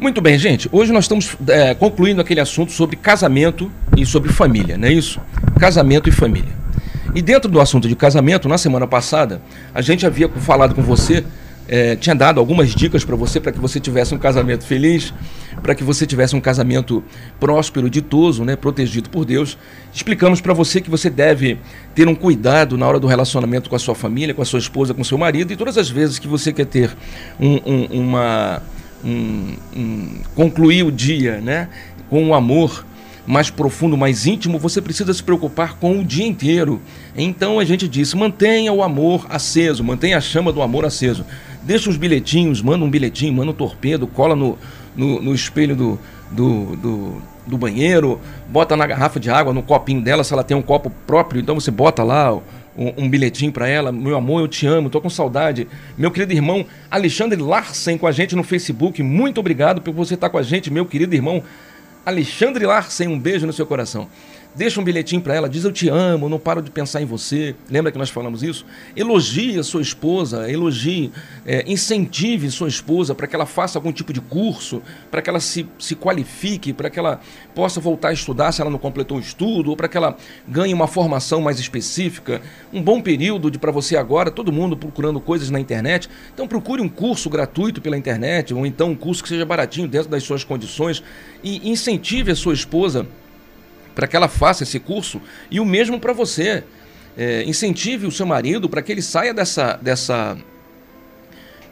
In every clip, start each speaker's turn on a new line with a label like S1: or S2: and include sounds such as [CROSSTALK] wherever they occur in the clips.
S1: Muito bem, gente. Hoje nós estamos é, concluindo aquele assunto sobre casamento e sobre família, não é isso? Casamento e família. E dentro do assunto de casamento, na semana passada, a gente havia falado com você, é, tinha dado algumas dicas para você para que você tivesse um casamento feliz, para que você tivesse um casamento próspero, ditoso, né, protegido por Deus. Explicamos para você que você deve ter um cuidado na hora do relacionamento com a sua família, com a sua esposa, com o seu marido, e todas as vezes que você quer ter um, um, uma um, um, concluir o dia né, com um amor mais profundo, mais íntimo, você precisa se preocupar com o dia inteiro. Então a gente disse: mantenha o amor aceso, mantenha a chama do amor aceso. Deixa os bilhetinhos, manda um bilhetinho, manda um torpedo, cola no, no, no espelho do, do, do, do, banheiro, bota na garrafa de água, no copinho dela, se ela tem um copo próprio, então você bota lá um, um bilhetinho para ela. Meu amor, eu te amo, tô com saudade. Meu querido irmão Alexandre Larsen com a gente no Facebook. Muito obrigado por você estar com a gente, meu querido irmão Alexandre Larsen. Um beijo no seu coração. Deixa um bilhetinho para ela, diz eu te amo, não paro de pensar em você. Lembra que nós falamos isso? Elogie a sua esposa, elogie, é, incentive sua esposa para que ela faça algum tipo de curso, para que ela se, se qualifique, para que ela possa voltar a estudar se ela não completou o estudo, ou para que ela ganhe uma formação mais específica. Um bom período para você agora, todo mundo procurando coisas na internet. Então procure um curso gratuito pela internet, ou então um curso que seja baratinho dentro das suas condições e incentive a sua esposa para que ela faça esse curso e o mesmo para você. É, incentive o seu marido para que ele saia dessa, dessa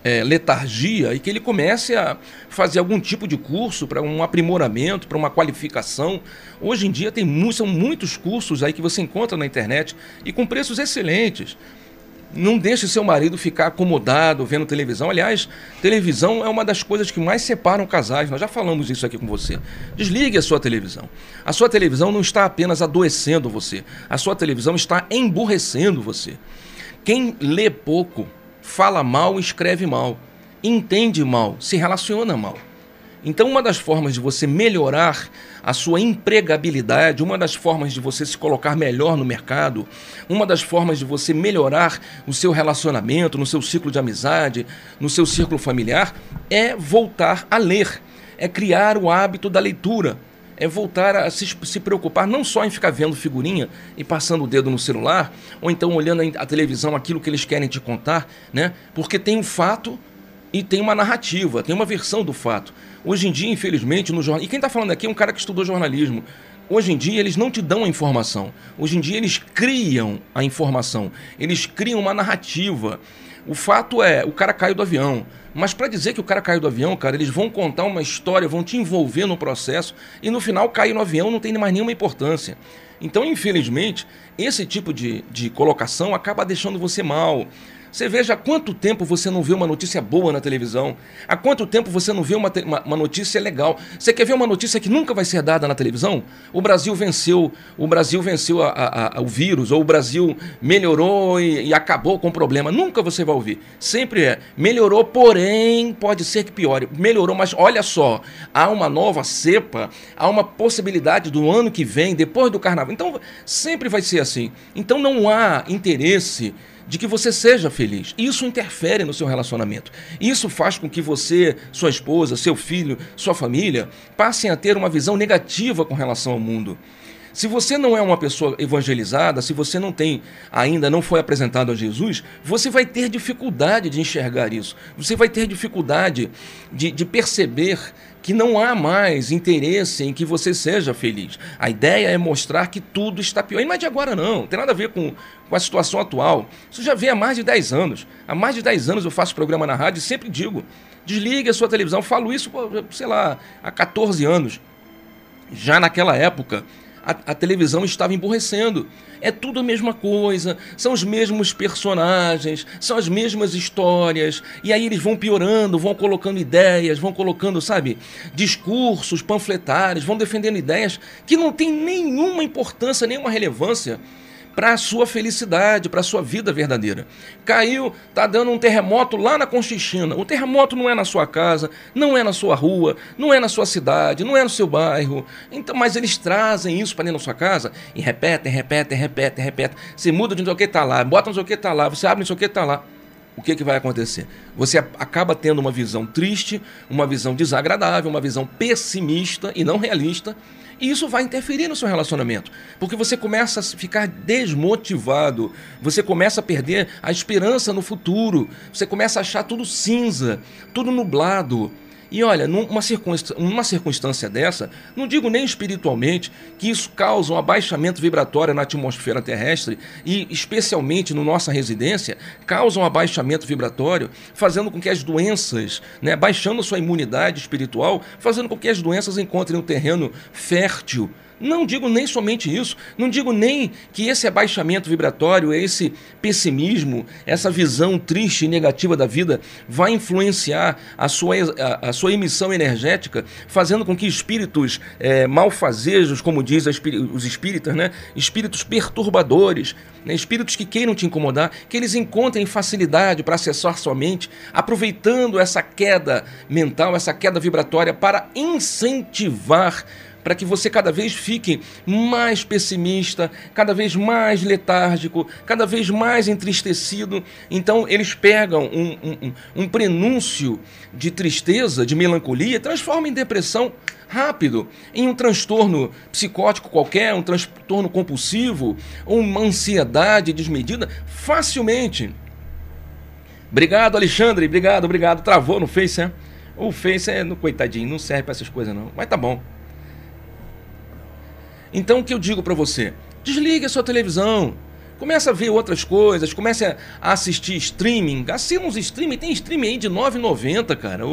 S1: é, letargia e que ele comece a fazer algum tipo de curso para um aprimoramento, para uma qualificação. Hoje em dia tem são muitos cursos aí que você encontra na internet e com preços excelentes. Não deixe seu marido ficar acomodado vendo televisão. Aliás, televisão é uma das coisas que mais separam casais. Nós já falamos isso aqui com você. Desligue a sua televisão. A sua televisão não está apenas adoecendo você. A sua televisão está emburrecendo você. Quem lê pouco, fala mal, escreve mal, entende mal, se relaciona mal. Então, uma das formas de você melhorar a sua empregabilidade, uma das formas de você se colocar melhor no mercado, uma das formas de você melhorar o seu relacionamento, no seu ciclo de amizade, no seu círculo familiar, é voltar a ler, é criar o hábito da leitura é voltar a se, se, preocupar não só em ficar vendo figurinha e passando o dedo no celular, ou então olhando a televisão aquilo que eles querem te contar, né? Porque tem um fato e tem uma narrativa, tem uma versão do fato. Hoje em dia, infelizmente, no jornal. E quem está falando aqui é um cara que estudou jornalismo. Hoje em dia, eles não te dão a informação. Hoje em dia, eles criam a informação. Eles criam uma narrativa. O fato é, o cara caiu do avião. Mas para dizer que o cara caiu do avião, cara, eles vão contar uma história, vão te envolver no processo e no final cair no avião não tem mais nenhuma importância. Então, infelizmente, esse tipo de, de colocação acaba deixando você mal. Você veja há quanto tempo você não vê uma notícia boa na televisão. Há quanto tempo você não vê uma, uma, uma, notícia legal. Você quer ver uma notícia que nunca vai ser dada na televisão? O Brasil venceu, o Brasil venceu a, a, a, o vírus, ou o Brasil melhorou e, e acabou com o problema. Nunca você vai ouvir. Sempre é melhorou, porém pode ser que piore. Melhorou, mas olha só, há uma nova cepa, há uma possibilidade do ano que vem, depois do carnaval. Então sempre vai ser assim. Então não há interesse de que você seja feliz. Isso interfere no seu relacionamento. Isso faz com que você, sua esposa, seu filho, sua família passem a ter uma visão negativa com relação ao mundo. Se você não é uma pessoa evangelizada, se você não tem ainda não foi apresentado a Jesus, você vai ter dificuldade de enxergar isso. Você vai ter dificuldade de, de perceber que não há mais interesse em que você seja feliz. A ideia é mostrar que tudo está pior. E não é de agora, não. Não tem nada a ver com, com a situação atual. Isso já vem há mais de 10 anos. Há mais de 10 anos eu faço programa na rádio e sempre digo: desligue a sua televisão. falo isso, sei lá, há 14 anos. Já naquela época, a, a, televisão estava emborrecendo. É tudo a mesma coisa, são os mesmos personagens, são as mesmas histórias, e aí eles vão piorando, vão colocando ideias, vão colocando, sabe, discursos panfletários, vão defendendo ideias que não têm nenhuma importância, nenhuma relevância para a sua felicidade, para a sua vida verdadeira. Caiu, tá dando um terremoto lá na Conchichina. O terremoto não é na sua casa, não é na sua rua, não é na sua cidade, não é no seu bairro. Então, mas eles trazem isso para dentro da sua casa e repetem, repetem, repetem, repetem. Você muda de não sei o que tá lá, bota não sei o que tá lá, você abre não sei o que tá lá. o que, que vai acontecer? Você acaba tendo uma visão triste, uma visão desagradável, uma visão pessimista e não realista, e isso vai interferir no seu relacionamento, porque você começa a ficar desmotivado, você começa a perder a esperança no futuro, você começa a achar tudo cinza, tudo nublado. E olha, numa circunstância, numa circunstância dessa, não digo nem espiritualmente, que isso causa um abaixamento vibratório na atmosfera terrestre e, especialmente no nossa residência, causa um abaixamento vibratório, fazendo com que as doenças, né, baixando sua imunidade espiritual, fazendo com que as doenças encontrem um terreno fértil não digo nem somente isso, não digo nem que esse abaixamento vibratório, esse pessimismo, essa visão triste e negativa da vida vai influenciar a sua, a, a sua emissão energética, fazendo com que espíritos é, malfazejos, como diz os espíritas, né? espíritos perturbadores, né? espíritos que queiram te incomodar, que eles encontrem facilidade para acessar sua mente, aproveitando essa queda mental, essa queda vibratória para incentivar para que você cada vez fique mais pessimista, cada vez mais letárgico, cada vez mais entristecido. Então, eles pegam um, um, um prenúncio de tristeza, de melancolia, transformam em depressão rápido, em um transtorno psicótico qualquer, um transtorno compulsivo, uma ansiedade desmedida, facilmente. Obrigado, Alexandre. Obrigado, obrigado. Travou no Face, é? O Face é, no coitadinho, não serve para essas coisas não. Mas tá bom. Então o que eu digo para você? Desligue a sua televisão, Começa a ver outras coisas, comece a assistir streaming. Assina uns streaming, tem streaming aí de R$ 9,90, cara.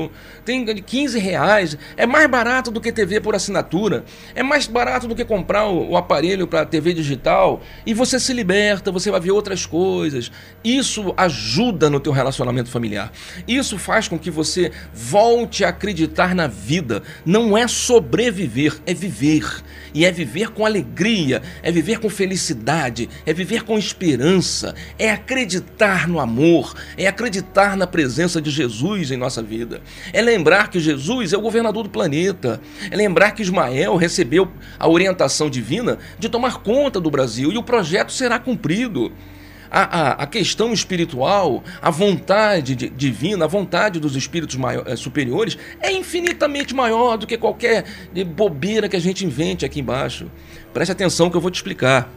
S1: Tem de 15 reais. É mais barato do que TV por assinatura. É mais barato do que comprar o, o aparelho para TV digital. E você se liberta, você vai ver outras coisas. Isso ajuda no teu relacionamento familiar. Isso faz com que você volte a acreditar na vida. Não é sobreviver, é viver. E é viver com alegria, é viver com felicidade, é viver com esperança, é acreditar no amor, é acreditar na presença de Jesus em nossa vida. É lembrar que Jesus é o governador do planeta. É lembrar que Ismael recebeu a orientação divina de tomar conta do Brasil e o projeto será cumprido. A, a, a, questão espiritual, a vontade de, divina, a vontade dos espíritos maior, é, superiores é infinitamente maior do que qualquer bobeira que a gente invente aqui embaixo. Preste atenção que eu vou te explicar.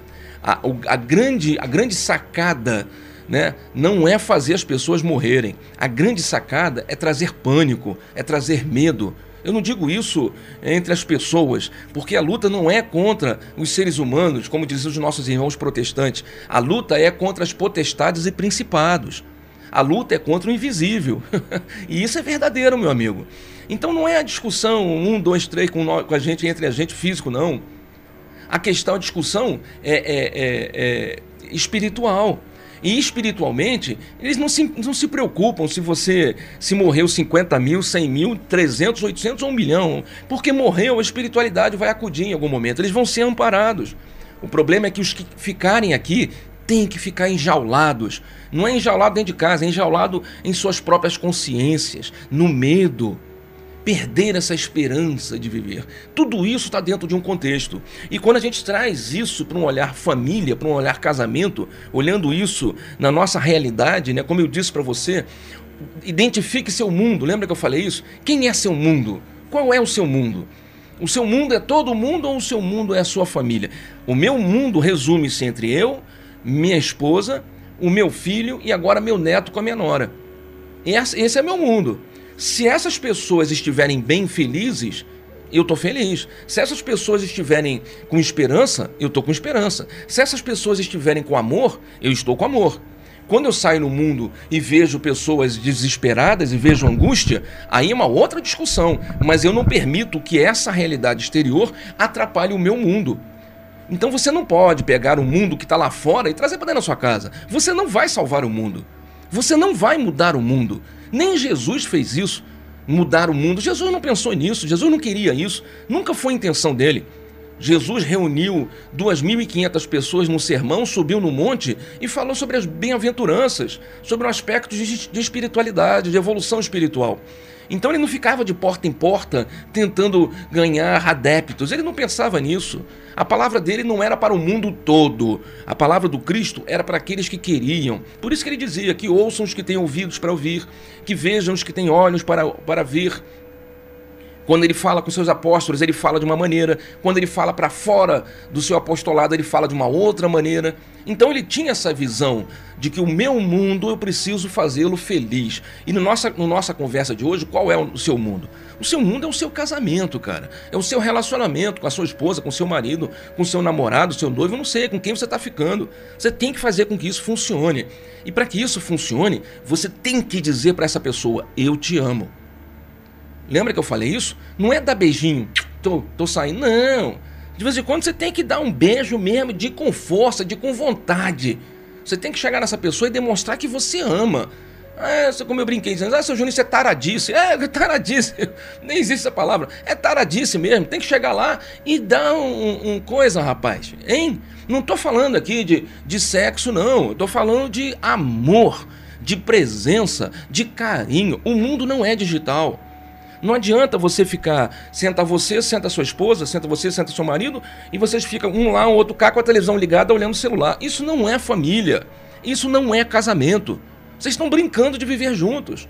S1: A, a, grande, a grande sacada né, não é fazer as pessoas morrerem. A grande sacada é trazer pânico, é trazer medo, eu não digo isso entre as pessoas, porque a luta não é contra os seres humanos, como dizem os nossos irmãos protestantes. A luta é contra as potestades e principados. A luta é contra o invisível. [LAUGHS] e isso é verdadeiro, meu amigo. Então não é a discussão um, dois, três com, nós, com a gente, entre a gente físico, não. A questão, a discussão é, é, é, é espiritual. E espiritualmente, eles não se, não se preocupam se você se morreu 50 mil, 100 mil, 300, 800 ou 1 milhão. Porque morreu, a espiritualidade vai acudir em algum momento. Eles vão ser amparados. O problema é que os que ficarem aqui têm que ficar enjaulados. Não é enjaulado dentro de casa, é enjaulado em suas próprias consciências, no medo perder essa esperança de viver. Tudo isso está dentro de um contexto. E quando a gente traz isso para um olhar família, para um olhar casamento, olhando isso na nossa realidade, né? Como eu disse para você, identifique seu mundo. Lembra que eu falei isso? Quem é seu mundo? Qual é o seu mundo? O seu mundo é todo mundo ou o seu mundo é a sua família? O meu mundo resume-se entre eu, minha esposa, o meu filho e agora meu neto com a minha nora. Esse é meu mundo. Se essas pessoas estiverem bem felizes, eu estou feliz. Se essas pessoas estiverem com esperança, eu estou com esperança. Se essas pessoas estiverem com amor, eu estou com amor. Quando eu saio no mundo e vejo pessoas desesperadas e vejo angústia, aí é uma outra discussão. Mas eu não permito que essa realidade exterior atrapalhe o meu mundo. Então você não pode pegar o mundo que está lá fora e trazer para dentro da sua casa. Você não vai salvar o mundo. Você não vai mudar o mundo. Nem Jesus fez isso, mudar o mundo. Jesus não pensou nisso, Jesus não queria isso, nunca foi a intenção dele. Jesus reuniu 2.500 pessoas num sermão, subiu no monte e falou sobre as bem-aventuranças, sobre o aspecto de espiritualidade, de evolução espiritual. Então ele não ficava de porta em porta tentando ganhar adeptos, ele não pensava nisso. A palavra dele não era para o mundo todo, a palavra do Cristo era para aqueles que queriam. Por isso que ele dizia que ouçam os que têm ouvidos para ouvir, que vejam os que têm olhos para, para ver, quando ele fala com seus apóstolos, ele fala de uma maneira. Quando ele fala para fora do seu apostolado, ele fala de uma outra maneira. Então ele tinha essa visão de que o meu mundo eu preciso fazê-lo feliz. E no nossa, no nossa conversa de hoje, qual é o seu mundo? O seu mundo é o seu casamento, cara. É o seu relacionamento com a sua esposa, com seu marido, com seu namorado, seu noivo, eu não sei, com quem você está ficando. Você tem que fazer com que isso funcione. E para que isso funcione, você tem que dizer para essa pessoa: Eu te amo. Lembra que eu falei isso? Não é dar beijinho, tô, tô saindo, não. De vez em quando você tem que dar um beijo mesmo, de com força, de com vontade. Você tem que chegar nessa pessoa e demonstrar que você ama. É, como eu brinquei dizendo, ah, seu Júnior, isso é taradice. É, taradice. [LAUGHS] Nem existe essa palavra. É taradice mesmo. Tem que chegar lá e dar um, um coisa, rapaz. Hein? Não tô falando aqui de, de sexo, não. Eu tô falando de amor, de presença, de carinho. O mundo não é digital. Não adianta você ficar, senta você, senta sua esposa, senta você, senta seu marido, e vocês ficam um lá, um outro cá com a televisão ligada olhando o celular. Isso não é família. Isso não é casamento. Vocês estão brincando de viver juntos.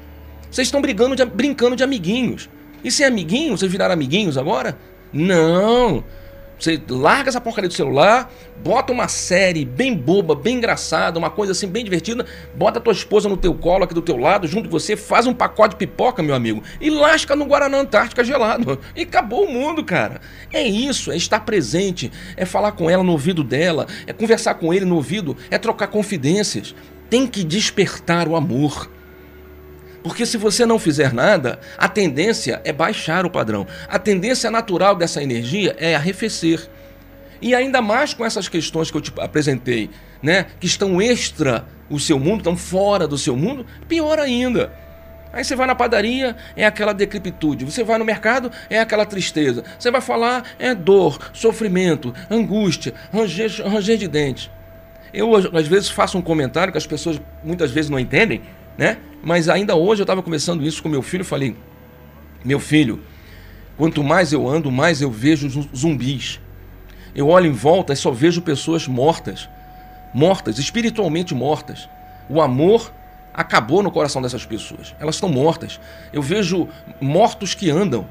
S1: Vocês estão brigando de, brincando de amiguinhos. E se é amiguinho, vocês viraram amiguinhos agora? Não. Você larga essa porcaria do celular, bota uma série bem boba, bem engraçada, uma coisa assim bem divertida, bota a tua esposa no teu colo aqui do teu lado, junto com você, faz um pacote de pipoca, meu amigo, e lasca no Guaraná Antártica gelado. E acabou o mundo, cara. É isso, é estar presente, é falar com ela no ouvido dela, é conversar com ele no ouvido, é trocar confidências. Tem que despertar o amor. Porque se você não fizer nada, a tendência é baixar o padrão. A tendência natural dessa energia é arrefecer. E ainda mais com essas questões que eu te apresentei, né, que estão extra o seu mundo, estão fora do seu mundo, pior ainda. Aí você vai na padaria, é aquela decrepitude. Você vai no mercado, é aquela tristeza. Você vai falar, é dor, sofrimento, angústia, ranger, ranger de dente. Eu, às vezes, faço um comentário que as pessoas muitas vezes não entendem, né? Mas ainda hoje eu estava conversando isso com meu filho, falei: "Meu filho, quanto mais eu ando, mais eu vejo zumbis. Eu olho em volta e só vejo pessoas mortas, mortas, espiritualmente mortas. O amor acabou no coração dessas pessoas. Elas estão mortas. Eu vejo mortos que andam,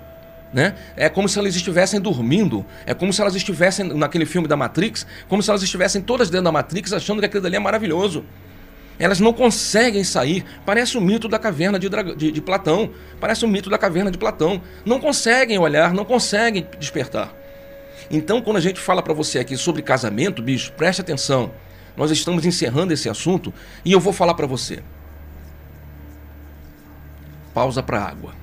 S1: né? É como se elas estivessem dormindo. É como se elas estivessem naquele filme da Matrix, como se elas estivessem todas dentro da Matrix achando que aquilo ali é maravilhoso. Elas não conseguem sair. Parece o mito da caverna de, de, de, Platão. Parece o mito da caverna de Platão. Não conseguem olhar, não conseguem despertar. Então, quando a gente fala para você aqui sobre casamento, bicho, preste atenção. Nós estamos encerrando esse assunto e eu vou falar para você. Pausa para água.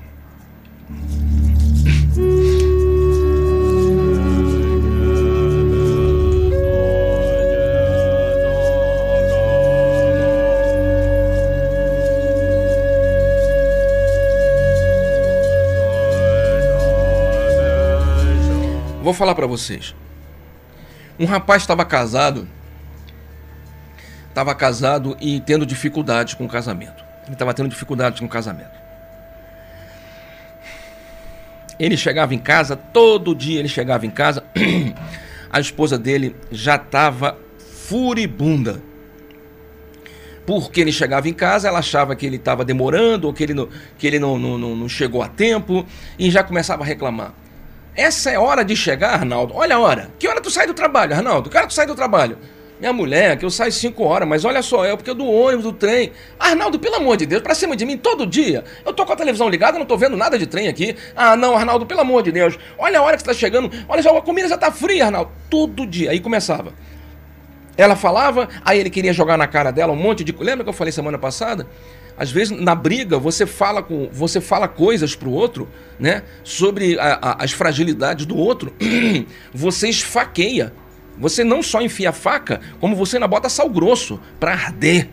S1: Vou falar para vocês. Um rapaz estava casado, estava casado e tendo dificuldades com o casamento. Ele estava tendo dificuldades com o casamento. Ele chegava em casa, todo dia ele chegava em casa, [CLEARS THROAT] a esposa dele já estava furibunda. Porque ele chegava em casa, ela achava que ele estava demorando, ou que ele, não, que ele não, não, não chegou a tempo, e já começava a reclamar. Essa é hora de chegar, Arnaldo. Olha a hora. Que hora tu sai do trabalho, Arnaldo? Que hora tu sai do trabalho? Minha mulher, que eu saio 5 horas, mas olha só, é porque eu do ônibus, do trem. Arnaldo, pelo amor de Deus, pra cima de mim todo dia. Eu tô com a televisão ligada, não tô vendo nada de trem aqui. Ah, não, Arnaldo, pelo amor de Deus. Olha a hora que você tá chegando. Olha só, a comida já tá fria, Arnaldo. Todo dia. Aí começava. Ela falava, aí ele queria jogar na cara dela um monte de. Lembra que eu falei semana passada? Às vezes na briga você fala com você fala coisas para o outro, né? Sobre a, a, as fragilidades do outro. [CLEARS THROAT] você esfaqueia. Você não só enfia a faca, como você ainda bota sal grosso para arder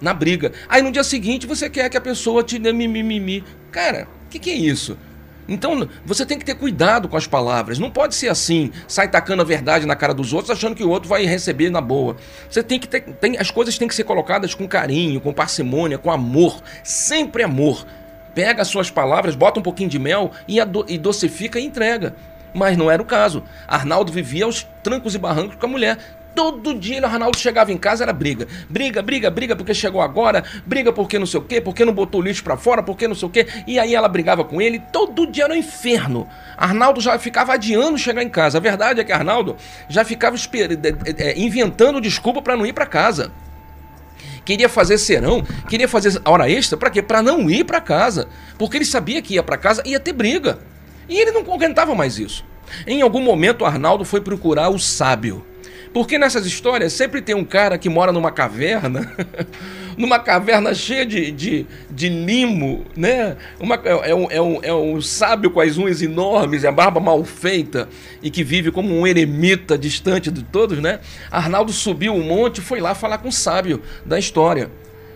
S1: na briga. Aí no dia seguinte você quer que a pessoa te dê mimimi. Cara, o que, que é isso? Então, você tem que ter cuidado com as palavras. Não pode ser assim, sai tacando a verdade na cara dos outros, achando que o outro vai receber na boa. Você tem que ter. Tem, as coisas têm que ser colocadas com carinho, com parcimônia, com amor. Sempre amor. Pega as suas palavras, bota um pouquinho de mel e, ado, e docifica e entrega. Mas não era o caso. Arnaldo vivia aos trancos e barrancos com a mulher. Todo dia o Arnaldo chegava em casa, era briga. Briga, briga, briga porque chegou agora, briga porque não sei o quê, porque não botou o lixo para fora, porque não sei o quê. E aí ela brigava com ele, todo dia era um inferno. Arnaldo já ficava adiando chegar em casa. A verdade é que Arnaldo já ficava é, inventando desculpa para não ir para casa. Queria fazer serão, queria fazer hora extra, para quê? Para não ir para casa. Porque ele sabia que ia para casa e ia ter briga. E ele não aguentava mais isso. Em algum momento, Arnaldo foi procurar o sábio. Porque nessas histórias sempre tem um cara que mora numa caverna, [LAUGHS] numa caverna cheia de, de, de limo, né? Uma, é, é, um, é, um, é um sábio com as unhas enormes, a barba mal feita e que vive como um eremita distante de todos, né? Arnaldo subiu um monte e foi lá falar com o sábio da história.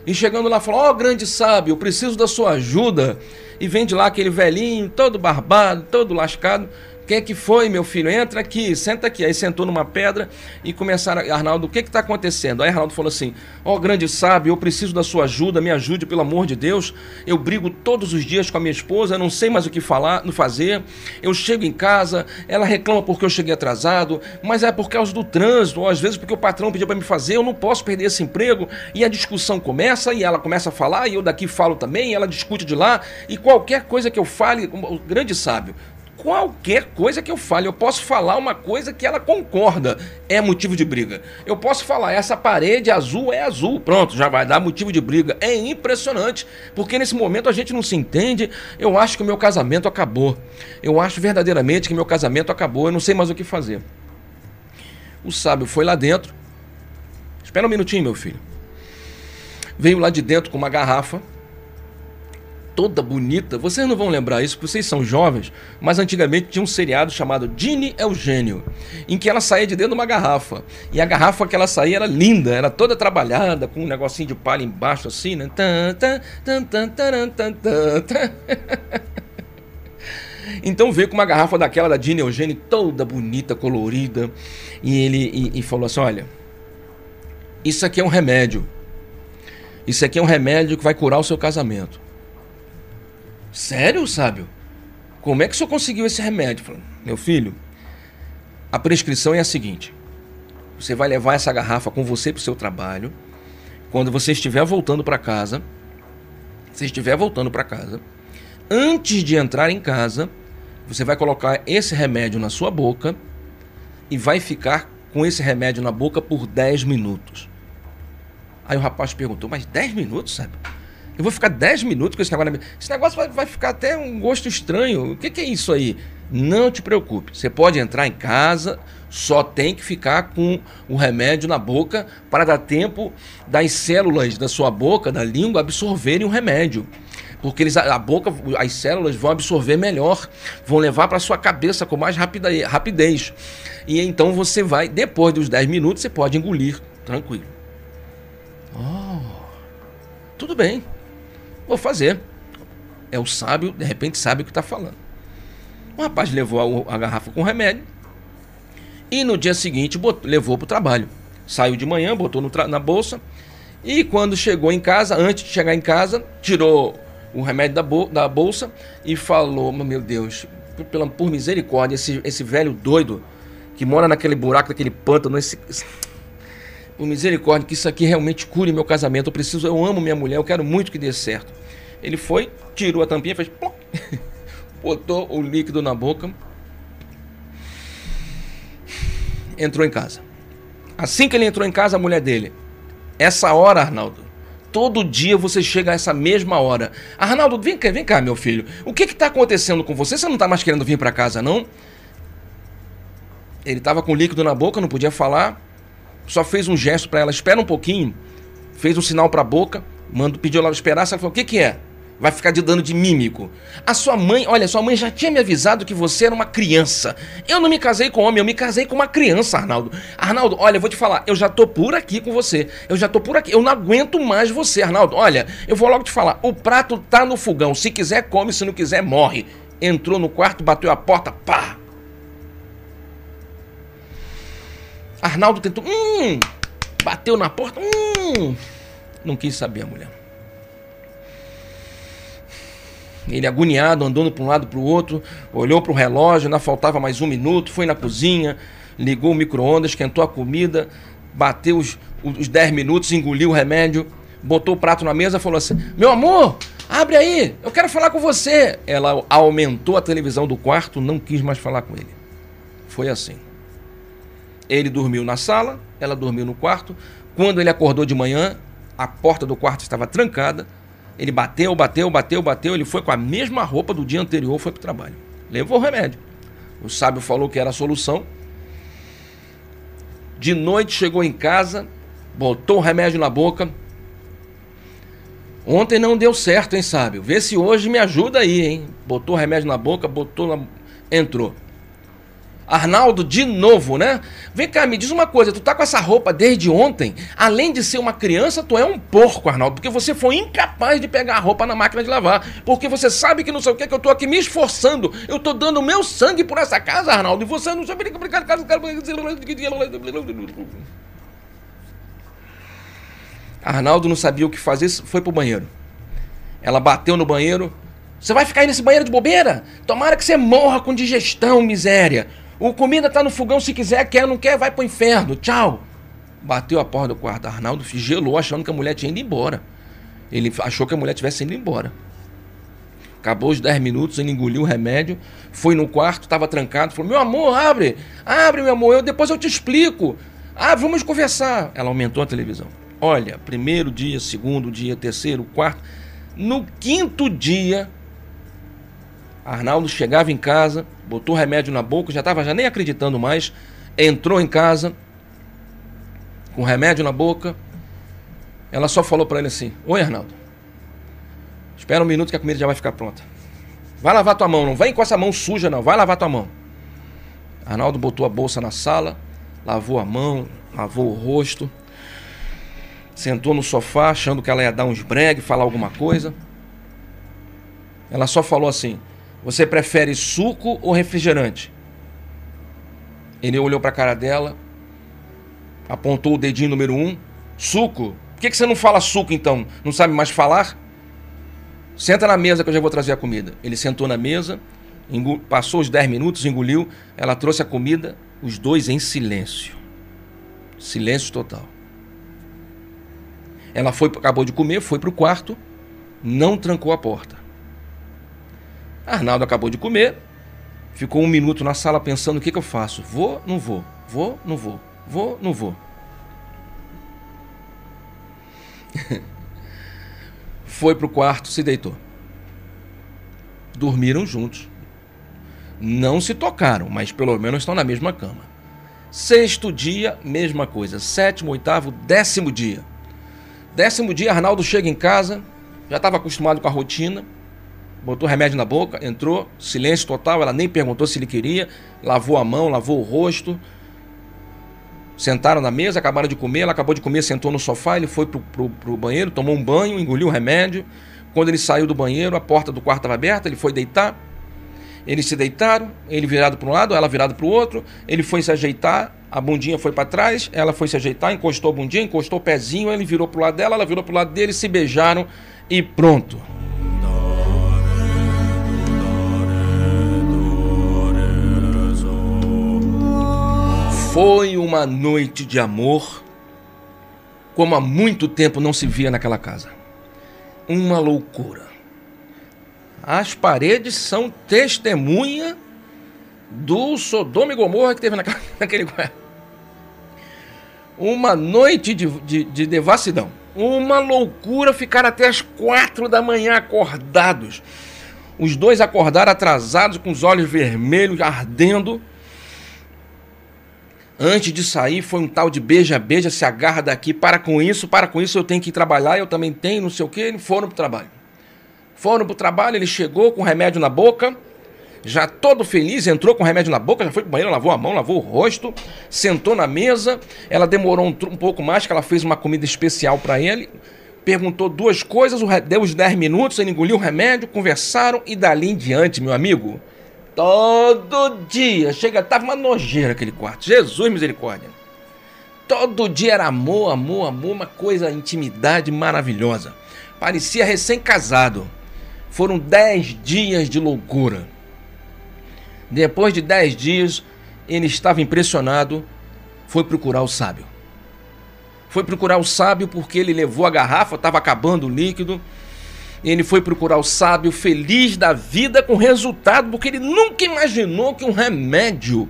S1: E chegando lá, falou: Ó, oh, grande sábio, preciso da sua ajuda. E vem de lá aquele velhinho, todo barbado, todo lascado. Quem é que foi, meu filho? Entra aqui, senta aqui. Aí sentou numa pedra e começaram. Arnaldo, o que está acontecendo? Aí Arnaldo falou assim: Ó, oh, grande sábio, eu preciso da sua ajuda, me ajude, pelo amor de Deus. Eu brigo todos os dias com a minha esposa, não sei mais o que falar, não fazer. Eu chego em casa, ela reclama porque eu cheguei atrasado, mas é por causa do trânsito, ou às vezes porque o patrão pediu para me fazer, eu não posso perder esse emprego. E a discussão começa, e ela começa a falar, e eu daqui falo também, ela discute de lá, e qualquer coisa que eu fale, o grande sábio, qualquer coisa que eu fale. Eu posso falar uma coisa que ela concorda, é motivo de briga. Eu posso falar, essa parede azul é azul, pronto, já vai dar motivo de briga. É impressionante, porque nesse momento a gente não se entende. Eu acho que o meu casamento acabou. Eu acho verdadeiramente que meu casamento acabou, eu não sei mais o que fazer. O sábio foi lá dentro. Espera um minutinho, meu filho. Veio lá de dentro com uma garrafa toda bonita. Vocês não vão lembrar isso, porque vocês são jovens, mas antigamente tinha um seriado chamado Ginny Eugênio, em que ela saía de dentro de uma garrafa. E a garrafa que ela saía era linda, era toda trabalhada, com um negocinho de palha embaixo assim, né? [LAUGHS] Então veio com uma garrafa daquela da Ginny Eugênio, toda bonita, colorida, e ele e, e falou assim: Olha, isso aqui é um remédio. Isso aqui é um remédio que vai curar o seu casamento. Sério, sábio? Como é que o senhor conseguiu esse remédio? Falei, meu filho, a prescrição é a seguinte: você vai levar essa garrafa com você para o seu trabalho. Quando você estiver voltando para casa, se estiver voltando para casa, antes de entrar em casa, você vai colocar esse remédio na sua boca e vai ficar com esse remédio na boca por 10 minutos. Aí o rapaz perguntou: Mas 10 minutos, sabe? Eu vou ficar 10 minutos com esse negócio. Esse negócio vai, vai ficar até um gosto estranho. O que, que é isso aí? Não te preocupe. Você pode entrar em casa, só tem que ficar com o remédio na boca para dar tempo das células da sua boca, da língua, absorverem o remédio. Porque eles, a boca, as células vão absorver melhor, vão levar para sua cabeça com mais rapidez. E então você vai, depois dos 10 minutos, você pode engolir tranquilo. Oh, tudo bem. Vou fazer. É o sábio, de repente sabe o que está falando. O rapaz levou a, a, garrafa com remédio e no dia seguinte levou para o trabalho. Saiu de manhã, botou na bolsa e quando chegou em casa, antes de chegar em casa, tirou o remédio da, bo da bolsa e falou: Meu Deus, por, por misericórdia, esse, esse velho doido que mora naquele buraco, naquele pântano, esse, por misericórdia, que isso aqui realmente cure meu casamento. Eu preciso, eu amo minha mulher, eu quero muito que dê certo. Ele foi, tirou a tampinha, fez [LAUGHS] botou o líquido na boca, entrou em casa. Assim que ele entrou em casa, a mulher dele, essa hora, Arnaldo, todo dia você chega a essa mesma hora. Arnaldo, vem cá, vem cá, meu filho. O que está acontecendo com você? Você não está mais querendo vir para casa, não? Ele estava com líquido na boca, não podia falar só fez um gesto para ela, espera um pouquinho, fez um sinal para a boca, mandou, pediu ela esperar, ela falou: "O que que é?" Vai ficar de dano de mímico. A sua mãe, olha, sua mãe já tinha me avisado que você era uma criança. Eu não me casei com homem, eu me casei com uma criança, Arnaldo. Arnaldo, olha, eu vou te falar, eu já tô por aqui com você. Eu já tô por aqui. Eu não aguento mais você, Arnaldo. Olha, eu vou logo te falar, o prato tá no fogão. Se quiser, come, se não quiser, morre. entrou no quarto, bateu a porta, pá! Arnaldo tentou, hum, bateu na porta, hum, não quis saber a mulher. Ele agoniado, andando para um lado para o outro, olhou para o relógio, ainda faltava mais um minuto, foi na cozinha, ligou o micro-ondas, esquentou a comida, bateu os, os 10 minutos, engoliu o remédio, botou o prato na mesa falou assim: Meu amor, abre aí, eu quero falar com você. Ela aumentou a televisão do quarto, não quis mais falar com ele. Foi assim. Ele dormiu na sala, ela dormiu no quarto. Quando ele acordou de manhã, a porta do quarto estava trancada. Ele bateu, bateu, bateu, bateu. Ele foi com a mesma roupa do dia anterior, foi para o trabalho. Levou o remédio. O sábio falou que era a solução. De noite chegou em casa, botou o remédio na boca. Ontem não deu certo, hein, sábio? Vê se hoje me ajuda aí, hein? Botou o remédio na boca, botou na... entrou. Arnaldo, de novo, né? Vem cá, me diz uma coisa, tu tá com essa roupa desde ontem? Além de ser uma criança, tu é um porco, Arnaldo, porque você foi incapaz de pegar a roupa na máquina de lavar, porque você sabe que não sei o que, que eu tô aqui me esforçando, eu tô dando meu sangue por essa casa, Arnaldo, e você não sabe nem brincar casa. Arnaldo não sabia o que fazer, foi pro banheiro. Ela bateu no banheiro. Você vai ficar aí nesse banheiro de bobeira? Tomara que você morra com digestão, miséria. O comida tá no fogão, se quiser, quer, não quer, vai pro inferno. Tchau. Bateu a porta do quarto. Arnaldo gelou, achando que a mulher tinha ido embora. Ele achou que a mulher tivesse ido embora. Acabou os 10 minutos, ele engoliu o remédio, foi no quarto, estava trancado, falou: Meu amor, abre, abre, meu amor, eu, depois eu te explico. Ah, vamos conversar. Ela aumentou a televisão. Olha, primeiro dia, segundo dia, terceiro, quarto. No quinto dia, Arnaldo chegava em casa, botou remédio na boca, já estava já nem acreditando mais, entrou em casa com remédio na boca. Ela só falou para ele assim: Oi, Arnaldo. Espera um minuto que a comida já vai ficar pronta. Vai lavar tua mão, não vem com essa mão suja, não. Vai lavar tua mão. Arnaldo botou a bolsa na sala, lavou a mão, lavou o rosto, sentou no sofá, achando que ela ia dar uns bregue, falar alguma coisa. Ela só falou assim: você prefere suco ou refrigerante? Ele olhou para a cara dela, apontou o dedinho número um. Suco? Por que, que você não fala suco então? Não sabe mais falar? Senta na mesa que eu já vou trazer a comida. Ele sentou na mesa, passou os 10 minutos, engoliu. Ela trouxe a comida, os dois em silêncio. Silêncio total. Ela foi, acabou de comer, foi para o quarto, não trancou a porta. Arnaldo acabou de comer, ficou um minuto na sala pensando o que, que eu faço. Vou, não vou, vou, não vou, vou, não vou. [LAUGHS] Foi pro quarto, se deitou. Dormiram juntos. Não se tocaram, mas pelo menos estão na mesma cama. Sexto dia, mesma coisa. Sétimo, oitavo, décimo dia. Décimo dia, Arnaldo chega em casa, já estava acostumado com a rotina botou remédio na boca, entrou, silêncio total, ela nem perguntou se ele queria, lavou a mão, lavou o rosto. Sentaram na mesa, acabaram de comer, ela acabou de comer, sentou no sofá, ele foi pro, pro, pro banheiro, tomou um banho, engoliu o remédio. Quando ele saiu do banheiro, a porta do quarto estava aberta, ele foi deitar. Eles se deitaram, ele virado para um lado, ela virada para o outro. Ele foi se ajeitar, a bundinha foi para trás, ela foi se ajeitar, encostou a bundinha, encostou o pezinho, ele virou para o lado dela, ela virou para o lado dele, se beijaram e pronto. Foi uma noite de amor como há muito tempo não se via naquela casa. Uma loucura. As paredes são testemunha do Sodoma e Gomorra que teve naquela, [LAUGHS] naquele. Uma noite de, de, de devassidão. Uma loucura ficar até as quatro da manhã acordados. Os dois acordaram atrasados, com os olhos vermelhos, ardendo Antes de sair, foi um tal de beija-beija, se agarra daqui, para com isso, para com isso, eu tenho que ir trabalhar, eu também tenho, não sei o quê. Eles foram para o trabalho. Foram para o trabalho, ele chegou com remédio na boca, já todo feliz, entrou com remédio na boca, já foi para o banheiro, lavou a mão, lavou o rosto, sentou na mesa. Ela demorou um, um pouco mais, que ela fez uma comida especial para ele. perguntou duas coisas, deu os 10 minutos, ele engoliu o remédio, conversaram e dali em diante, meu amigo, todo dia, chega, tava uma nojeira aquele quarto. Jesus misericórdia. Todo dia era amor, amor, amor, uma coisa, intimidade maravilhosa. Parecia recém-casado. Foram 10 dias de loucura. Depois de 10 dias, ele estava impressionado, foi procurar o sábio foi procurar o sábio porque ele levou a garrafa, estava acabando o líquido. Ele foi procurar o sábio feliz da vida com resultado, porque ele nunca imaginou que um remédio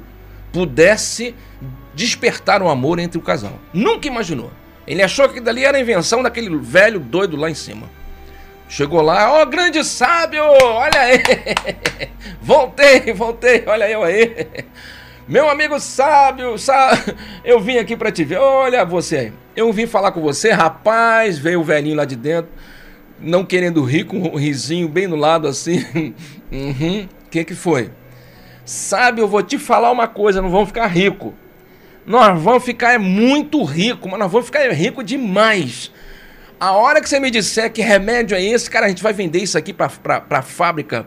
S1: pudesse despertar um amor entre o casal. Nunca imaginou. Ele achou que dali era invenção daquele velho doido lá em cima. Chegou lá, ó, oh, grande sábio, olha aí. [LAUGHS] voltei, voltei, olha eu aí. Meu amigo sábio, sábio, [LAUGHS] eu vim aqui para te ver. Olha você aí. Eu vim falar com você, rapaz, veio o velhinho lá de dentro, não querendo rir, com um risinho bem no lado assim. [LAUGHS] uhum. Que que foi? Sabe, eu vou te falar uma coisa, não vamos ficar rico. Nós vamos ficar é muito rico, mas nós vamos ficar rico demais. A hora que você me disser que remédio é esse, cara, a gente vai vender isso aqui pra, pra fábrica.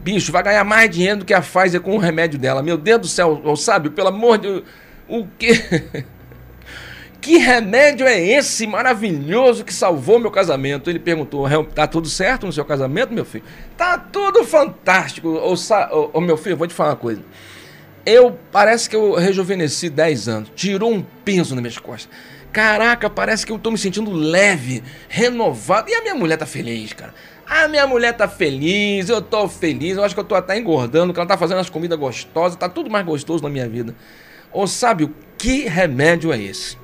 S1: Bicho, vai ganhar mais dinheiro do que a Pfizer com o remédio dela. Meu Deus do céu, sabe? Pelo amor de. O quê? [LAUGHS] Que remédio é esse maravilhoso que salvou meu casamento? Ele perguntou: Tá tudo certo no seu casamento, meu filho? Tá tudo fantástico. Ô, ô, ô meu filho, vou te falar uma coisa. Eu parece que eu rejuvenesci 10 anos. Tirou um peso nas minhas costas. Caraca, parece que eu tô me sentindo leve, renovado. E a minha mulher tá feliz, cara. A minha mulher tá feliz, eu tô feliz. Eu acho que eu tô até engordando, que ela tá fazendo as comidas gostosas. Tá tudo mais gostoso na minha vida. Ou sabe que remédio é esse?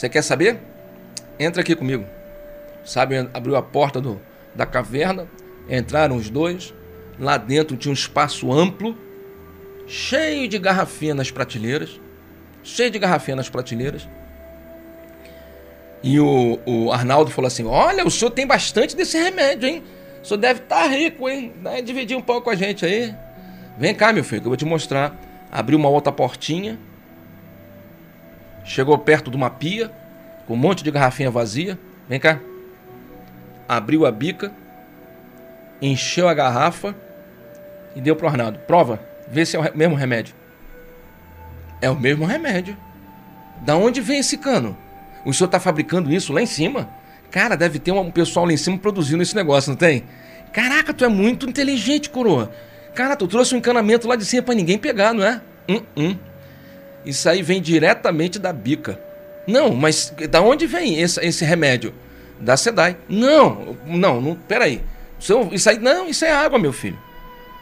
S1: Você quer saber? Entra aqui comigo. Sabe, abriu a porta do, da caverna, entraram os dois. Lá dentro tinha um espaço amplo, cheio de garrafinha nas prateleiras. Cheio de garrafinha nas prateleiras. E o, o Arnaldo falou assim: Olha, o senhor tem bastante desse remédio, hein? O senhor deve estar tá rico, hein? Dividir um pouco com a gente aí. Vem cá, meu filho, que eu vou te mostrar. Abriu uma outra portinha Chegou perto de uma pia, com um monte de garrafinha vazia. Vem cá. Abriu a bica, encheu a garrafa e deu pro Arnaldo. Prova, vê se é o mesmo remédio. É o mesmo remédio. Da onde vem esse cano? O senhor está fabricando isso lá em cima? Cara, deve ter um pessoal lá em cima produzindo esse negócio, não tem? Caraca, tu é muito inteligente, coroa. Cara, tu trouxe um encanamento lá de cima para ninguém pegar, não é? Hum, hum. Isso aí vem diretamente da bica. Não, mas da onde vem esse, esse remédio? Da SEDAI. Não, não, não peraí. Isso, isso aí, não, isso é água, meu filho.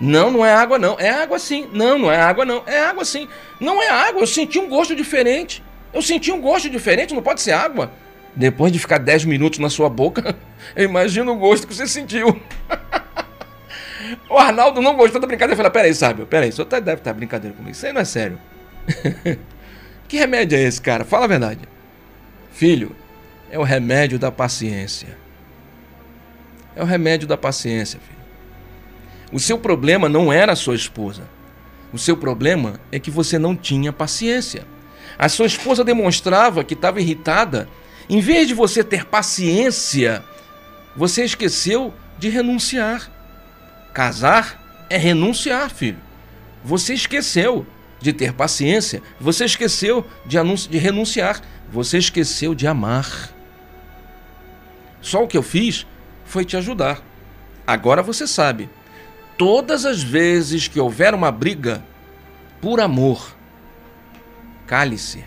S1: Não, não é água, não. É água sim. Não, não é água, não. É água sim. Não é água, eu senti um gosto diferente. Eu senti um gosto diferente, não pode ser água. Depois de ficar 10 minutos na sua boca, [LAUGHS] eu imagino o gosto que você sentiu. [LAUGHS] o Arnaldo não gostou da brincadeira. Eu falei, peraí, sabe? Peraí, o senhor tá, deve estar tá brincadeira comigo. Isso aí não é sério. [LAUGHS] que remédio é esse, cara? Fala a verdade. Filho, é o remédio da paciência. É o remédio da paciência, filho. O seu problema não era a sua esposa. O seu problema é que você não tinha paciência. A sua esposa demonstrava que estava irritada. Em vez de você ter paciência, você esqueceu de renunciar. Casar é renunciar, filho. Você esqueceu de ter paciência, você esqueceu de, de renunciar, você esqueceu de amar. Só o que eu fiz foi te ajudar. Agora você sabe, todas as vezes que houver uma briga, por amor, cale-se.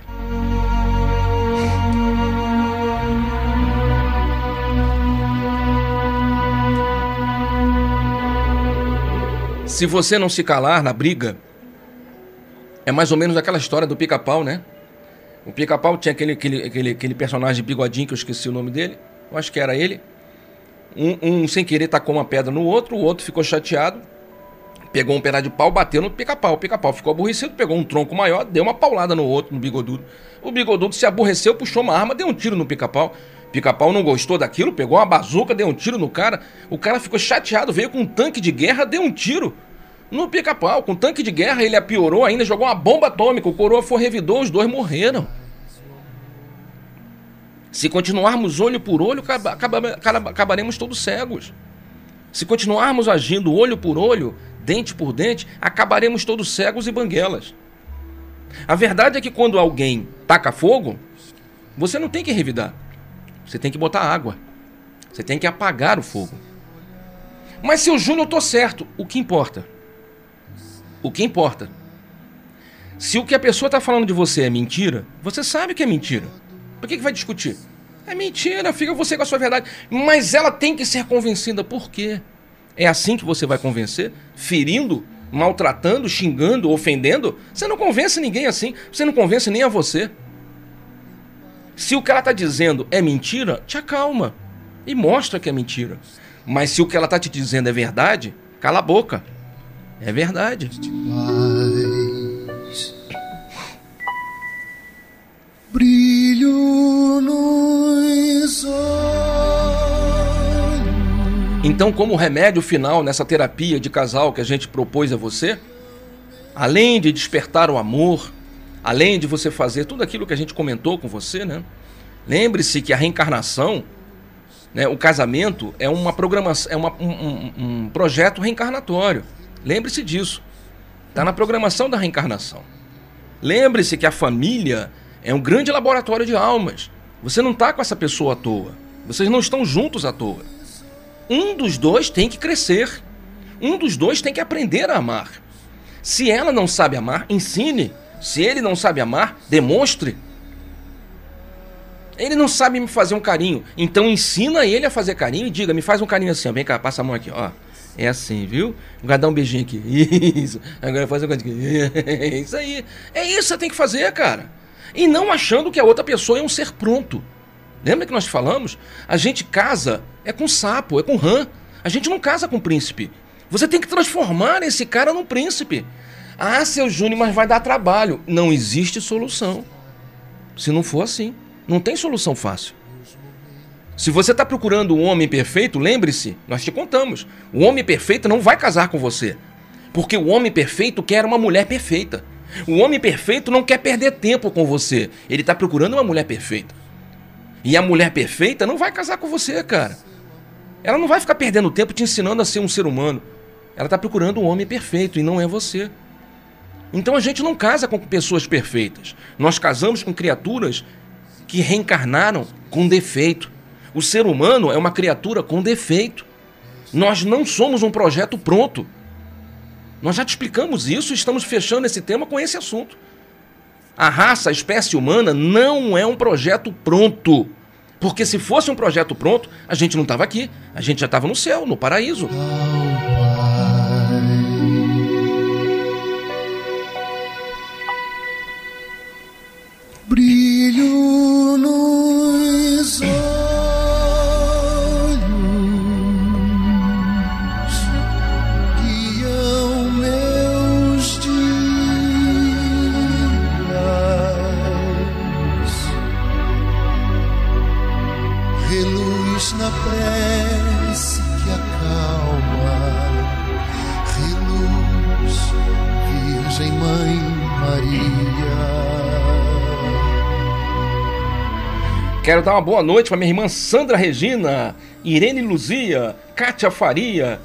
S1: Se você não se calar na briga, é mais ou menos aquela história do pica-pau, né? O pica-pau tinha aquele, aquele, aquele, aquele personagem bigodinho que eu esqueci o nome dele. Eu acho que era ele. Um, um sem querer tacou uma pedra no outro, o outro ficou chateado, pegou um pedaço de pau, bateu no pica-pau. O pica-pau ficou aborrecido, pegou um tronco maior, deu uma paulada no outro, no bigodudo. O bigodudo se aborreceu, puxou uma arma, deu um tiro no pica-pau. Pica-pau não gostou daquilo, pegou uma bazuca, deu um tiro no cara. O cara ficou chateado, veio com um tanque de guerra, deu um tiro no pica-pau, com tanque de guerra, ele apiorou ainda, jogou uma bomba atômica. O coroa foi revidor, os dois morreram. Se continuarmos olho por olho, acabaremos todos cegos. Se continuarmos agindo olho por olho, dente por dente, acabaremos todos cegos e banguelas. A verdade é que quando alguém taca fogo, você não tem que revidar. Você tem que botar água. Você tem que apagar o fogo. Mas se o Júnior tô certo, o que importa? O que importa? Se o que a pessoa está falando de você é mentira, você sabe que é mentira. Por que, que vai discutir? É mentira, fica você com a sua verdade. Mas ela tem que ser convencida. Por quê? É assim que você vai convencer? Ferindo, maltratando, xingando, ofendendo? Você não convence ninguém assim. Você não convence nem a você. Se o que ela está dizendo é mentira, te acalma e mostra que é mentira. Mas se o que ela está te dizendo é verdade, cala a boca. É verdade. Brilho nos Então, como remédio final nessa terapia de casal que a gente propôs a você, além de despertar o amor, além de você fazer tudo aquilo que a gente comentou com você, né? Lembre-se que a reencarnação né? O casamento é uma programação, é uma, um, um, um projeto reencarnatório. Lembre-se disso. Está na programação da reencarnação. Lembre-se que a família é um grande laboratório de almas. Você não está com essa pessoa à toa. Vocês não estão juntos à toa. Um dos dois tem que crescer. Um dos dois tem que aprender a amar. Se ela não sabe amar, ensine. Se ele não sabe amar, demonstre. Ele não sabe me fazer um carinho. Então ensina ele a fazer carinho e diga, me faz um carinho assim, ó. Vem cá, passa a mão aqui, ó. É assim, viu? Agora dá um beijinho aqui. [LAUGHS] Isso. Agora faz uma coisa aqui. [LAUGHS] É isso aí. É isso que você tem que fazer, cara. E não achando que a outra pessoa é um ser pronto. Lembra que nós falamos? A gente casa é com sapo, é com rã. A gente não casa com príncipe. Você tem que transformar esse cara num príncipe. Ah, seu Júnior, mas vai dar trabalho. Não existe solução. Se não for assim. Não tem solução fácil. Se você está procurando um homem perfeito, lembre-se, nós te contamos: o homem perfeito não vai casar com você. Porque o homem perfeito quer uma mulher perfeita. O homem perfeito não quer perder tempo com você. Ele está procurando uma mulher perfeita. E a mulher perfeita não vai casar com você, cara. Ela não vai ficar perdendo tempo te ensinando a ser um ser humano. Ela está procurando um homem perfeito e não é você. Então a gente não casa com pessoas perfeitas. Nós casamos com criaturas que reencarnaram com defeito. O ser humano é uma criatura com defeito. Nós não somos um projeto pronto. Nós já te explicamos isso e estamos fechando esse tema com esse assunto. A raça, a espécie humana não é um projeto pronto. Porque se fosse um projeto pronto, a gente não estava aqui. A gente já estava no céu, no paraíso. Brilho Quero dar uma boa noite para minha irmã Sandra Regina, Irene Luzia, Kátia Faria,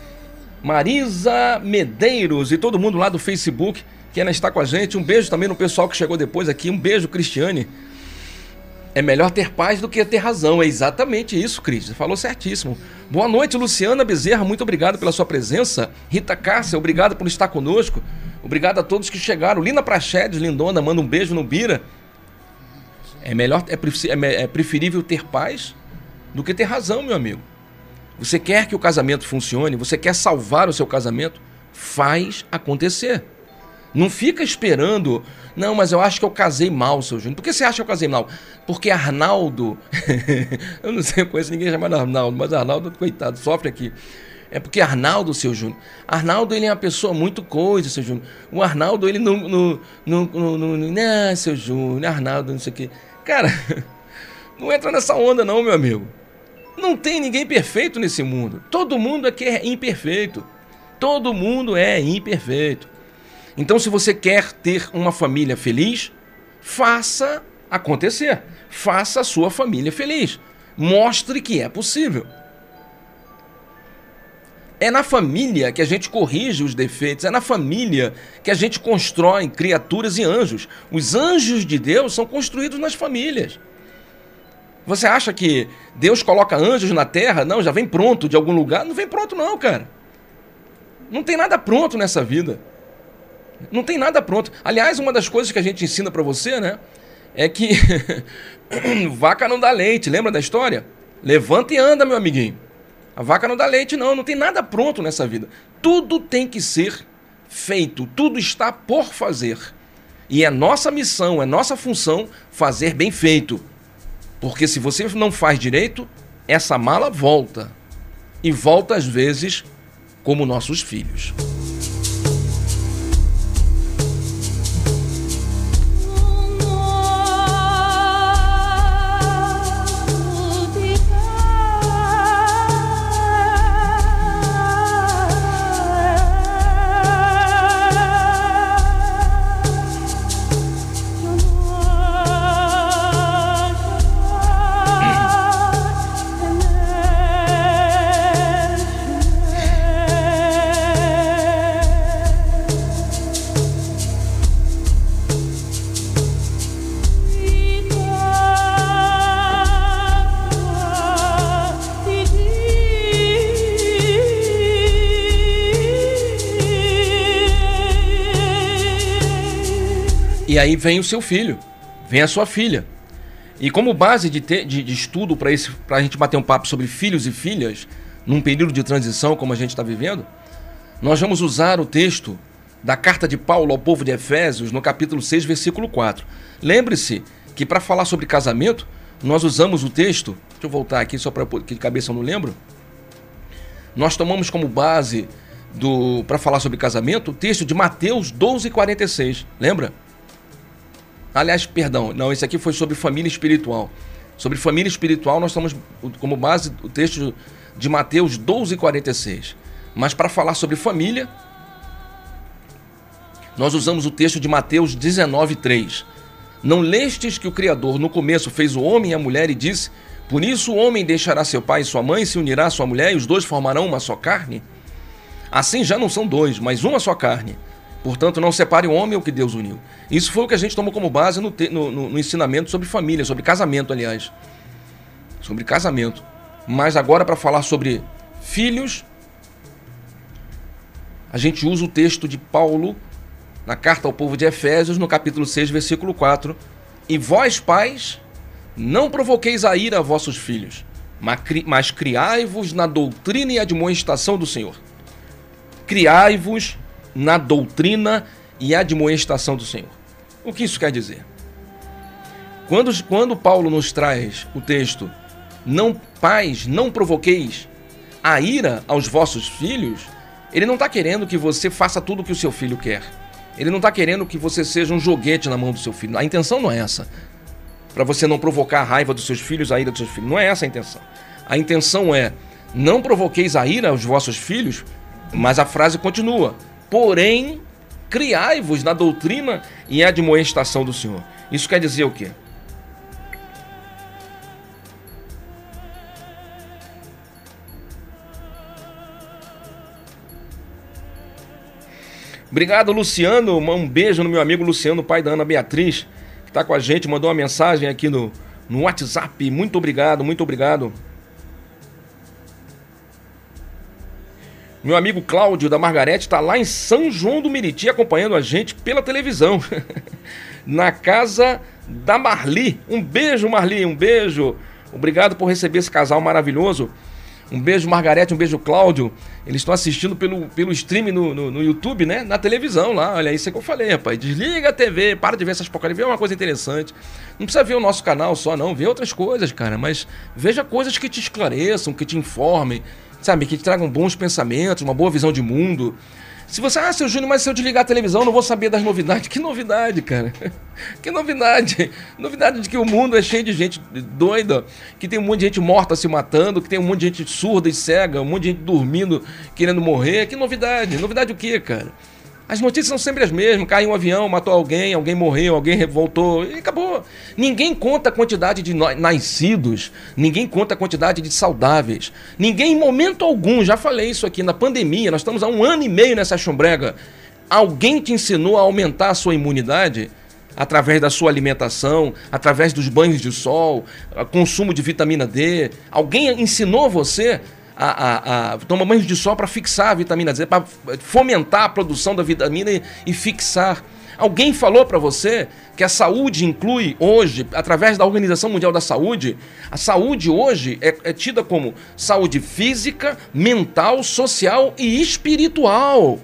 S1: Marisa Medeiros e todo mundo lá do Facebook que ainda está com a gente. Um beijo também no pessoal que chegou depois aqui. Um beijo, Cristiane. É melhor ter paz do que ter razão. É exatamente isso, Cris. Falou certíssimo. Boa noite, Luciana Bezerra. Muito obrigado pela sua presença. Rita Cássia, obrigado por estar conosco. Obrigado a todos que chegaram. Lina Prachedes, lindona, manda um beijo no Bira. É melhor, é, é, é preferível ter paz do que ter razão, meu amigo. Você quer que o casamento funcione, você quer salvar o seu casamento, faz acontecer. Não fica esperando, não, mas eu acho que eu casei mal, seu Júnior. Por que você acha que eu casei mal? Porque Arnaldo, eu não sei, eu conheço ninguém chamado Arnaldo, mas Arnaldo, coitado, sofre aqui. É porque Arnaldo, seu Júnior, Arnaldo ele é uma pessoa muito coisa, seu Júnior. O Arnaldo, ele não, não, não, não, não, não, seu Júnior, Arnaldo, não sei o quê. Cara, [LAUGHS] não entra nessa onda não, meu amigo. Não tem ninguém perfeito nesse mundo. Todo mundo aqui é imperfeito. Todo mundo é imperfeito. Então, se você quer ter uma família feliz, faça acontecer. Faça a sua família feliz. Mostre que é possível. É na família que a gente corrige os defeitos, é na família que a gente constrói criaturas e anjos. Os anjos de Deus são construídos nas famílias. Você acha que Deus coloca anjos na terra? Não, já vem pronto de algum lugar? Não vem pronto, não, cara. Não tem nada pronto nessa vida. Não tem nada pronto. Aliás, uma das coisas que a gente ensina para você, né? É que [LAUGHS] vaca não dá leite. Lembra da história? Levanta e anda, meu amiguinho. A vaca não dá leite, não. Não tem nada pronto nessa vida. Tudo tem que ser feito. Tudo está por fazer. E é nossa missão, é nossa função fazer bem feito. Porque se você não faz direito, essa mala volta. E volta às vezes como nossos filhos. E aí vem o seu filho, vem a sua filha. E como base de, ter, de, de estudo para a gente bater um papo sobre filhos e filhas, num período de transição como a gente está vivendo, nós vamos usar o texto da carta de Paulo ao povo de Efésios, no capítulo 6, versículo 4. Lembre-se que para falar sobre casamento, nós usamos o texto, deixa eu voltar aqui só para que de cabeça eu não lembro. Nós tomamos como base para falar sobre casamento o texto de Mateus 12, 46. Lembra? Aliás, perdão, não, esse aqui foi sobre família espiritual. Sobre família espiritual, nós estamos como base o texto de Mateus 12, 46. Mas para falar sobre família, nós usamos o texto de Mateus 19, 3. Não lestes que o Criador no começo fez o homem e a mulher e disse: Por isso o homem deixará seu pai e sua mãe, se unirá à sua mulher, e os dois formarão uma só carne? Assim já não são dois, mas uma só carne. Portanto, não separe o homem o que Deus uniu. Isso foi o que a gente tomou como base no, no, no ensinamento sobre família, sobre casamento, aliás. Sobre casamento. Mas agora, para falar sobre filhos, a gente usa o texto de Paulo na carta ao povo de Efésios, no capítulo 6, versículo 4. E vós, pais, não provoqueis a ira a vossos filhos, mas criai-vos na doutrina e admoestação do Senhor. Criai-vos na doutrina e admoestação do Senhor. O que isso quer dizer? Quando, quando Paulo nos traz o texto, não pais, não provoqueis a ira aos vossos filhos, ele não está querendo que você faça tudo o que o seu filho quer. Ele não está querendo que você seja um joguete na mão do seu filho. A intenção não é essa. Para você não provocar a raiva dos seus filhos, a ira dos seus filhos. Não é essa a intenção. A intenção é: não provoqueis a ira aos vossos filhos, mas a frase continua: porém criai-vos na doutrina e admoestação do Senhor. Isso quer dizer o quê? Obrigado, Luciano. Um beijo no meu amigo Luciano, pai da Ana Beatriz, que está com a gente, mandou uma mensagem aqui no, no WhatsApp. Muito obrigado, muito obrigado. Meu amigo Cláudio da Margarete está lá em São João do Meriti acompanhando a gente pela televisão. [LAUGHS] Na casa da Marli. Um beijo, Marli, um beijo. Obrigado por receber esse casal maravilhoso. Um beijo, Margarete, um beijo, Cláudio. Eles estão assistindo pelo, pelo stream no, no, no, YouTube, né? Na televisão lá. Olha, isso é que eu falei, rapaz. Desliga a TV, para de ver essas porcarias, vê uma coisa interessante. Não precisa ver o nosso canal só, não. Vê outras coisas, cara. Mas veja coisas que te esclareçam, que te informem sabe? Que te tragam bons pensamentos, uma boa visão de mundo. Se você, ah, seu Júnior, mas se eu desligar a televisão, não vou saber das novidades. [LAUGHS] Que novidade, cara? [LAUGHS] Que novidade? Novidade de que o mundo é cheio de gente doida, que tem um monte de gente morta se matando, que tem um monte de gente surda e cega, um monte de gente dormindo, querendo morrer. Que novidade? Novidade o quê, cara? As notícias são sempre as mesmas. Caiu um avião, matou alguém, alguém morreu, alguém voltou e acabou. Ninguém conta a quantidade de nascidos, ninguém conta a quantidade de saudáveis. Ninguém, em momento algum, já falei isso aqui na pandemia, nós estamos há um ano e meio nessa chumbrega. Alguém te ensinou a aumentar a sua imunidade? através da sua alimentação, através dos banhos de sol, consumo de vitamina D. Alguém ensinou você a, a, a tomar banhos de sol para fixar a vitamina D, para fomentar a produção da vitamina e, e fixar. Alguém falou para você que a saúde inclui hoje, através da Organização Mundial da Saúde, a saúde hoje é, é tida como saúde física, mental, social e espiritual.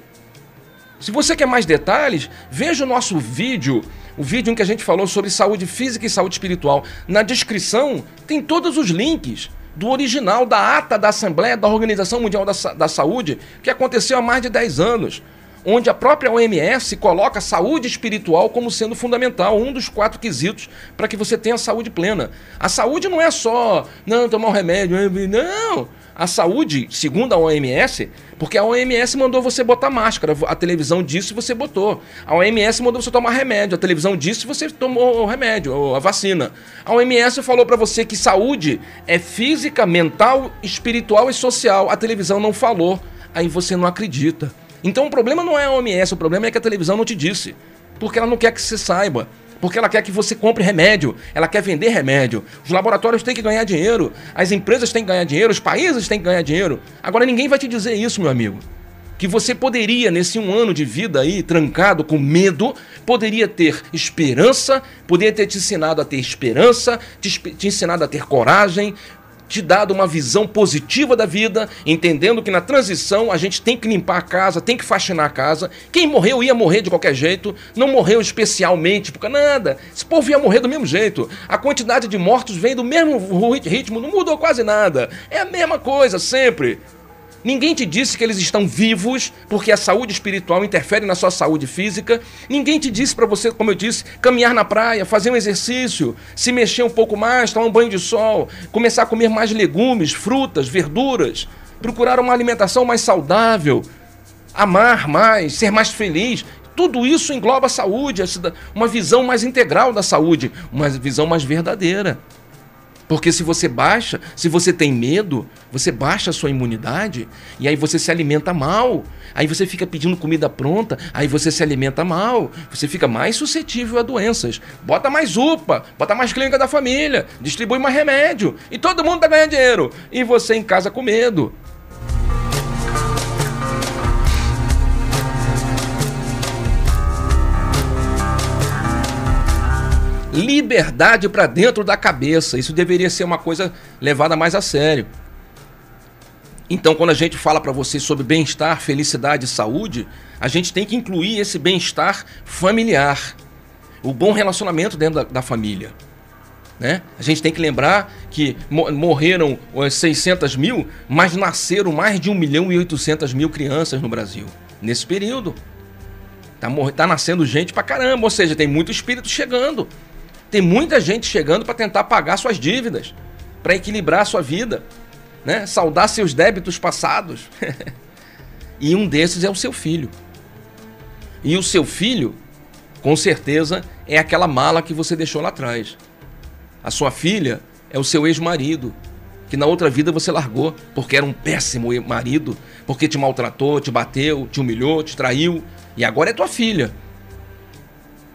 S1: Se você quer mais detalhes, veja o nosso vídeo o vídeo em que a gente falou sobre saúde física e saúde espiritual. Na descrição tem todos os links do original da ata da Assembleia da Organização Mundial da, da Saúde, que aconteceu há mais de 10 anos, onde a própria OMS coloca a saúde espiritual como sendo fundamental, um dos quatro quesitos para que você tenha saúde plena. A saúde não é só, não, tomar um remédio, não. A saúde, segundo a OMS, porque a OMS mandou você botar máscara, a televisão disse você botou. A OMS mandou você tomar remédio, a televisão disse você tomou o remédio, a vacina. A OMS falou para você que saúde é física, mental, espiritual e social. A televisão não falou, aí você não acredita. Então o problema não é a OMS, o problema é que a televisão não te disse, porque ela não quer que você saiba porque ela quer que você compre remédio, ela quer vender remédio. Os laboratórios têm que ganhar dinheiro, as empresas têm que ganhar dinheiro, os países têm que ganhar dinheiro. Agora ninguém vai te dizer isso, meu amigo. Que você poderia, nesse um ano de vida aí, trancado com medo, poderia ter esperança, poderia ter te ensinado a ter esperança, te, te ensinado a ter coragem, te dado uma visão positiva da vida, entendendo que na transição a gente tem que limpar a casa, tem que faxinar a casa. Quem morreu ia morrer de qualquer jeito, não morreu especialmente, porque nada. Esse povo ia morrer do mesmo jeito. A quantidade de mortos vem do mesmo ritmo, não mudou quase nada. É a mesma coisa sempre. Ninguém te disse que eles estão vivos porque a saúde espiritual interfere na sua saúde física. Ninguém te disse para você, como eu disse, caminhar na praia, fazer um exercício, se mexer um pouco mais, tomar um banho de sol, começar a comer mais legumes, frutas, verduras, procurar uma alimentação mais saudável, amar mais, ser mais feliz. Tudo isso engloba a saúde, uma visão mais integral da saúde, uma visão mais verdadeira. Porque se você baixa, se você tem medo, você baixa a sua imunidade e aí você se alimenta mal. Aí você fica pedindo comida pronta, aí você se alimenta mal. Você fica mais suscetível a doenças. Bota mais UPA, bota mais clínica da família, distribui mais remédio e todo mundo tá ganhando dinheiro. E você em casa com medo. Liberdade para dentro da cabeça. Isso deveria ser uma coisa levada mais a sério. Então, quando a gente fala para você sobre bem-estar, felicidade e saúde, a gente tem que incluir esse bem-estar familiar, o bom relacionamento dentro da, da família. Né? A gente tem que lembrar que morreram 600 mil, mas nasceram mais de 1 milhão e 800 mil crianças no Brasil. Nesse período. Tá, tá nascendo gente pra caramba, ou seja, tem muito espírito chegando. Tem muita gente chegando para tentar pagar suas dívidas, para equilibrar sua vida, né? Saldar seus débitos passados. [LAUGHS] e um desses é o seu filho. E o seu filho, com certeza, é aquela mala que você deixou lá atrás. A sua filha é o seu ex-marido, que na outra vida você largou porque era um péssimo marido, porque te maltratou, te bateu, te humilhou, te traiu, e agora é tua filha.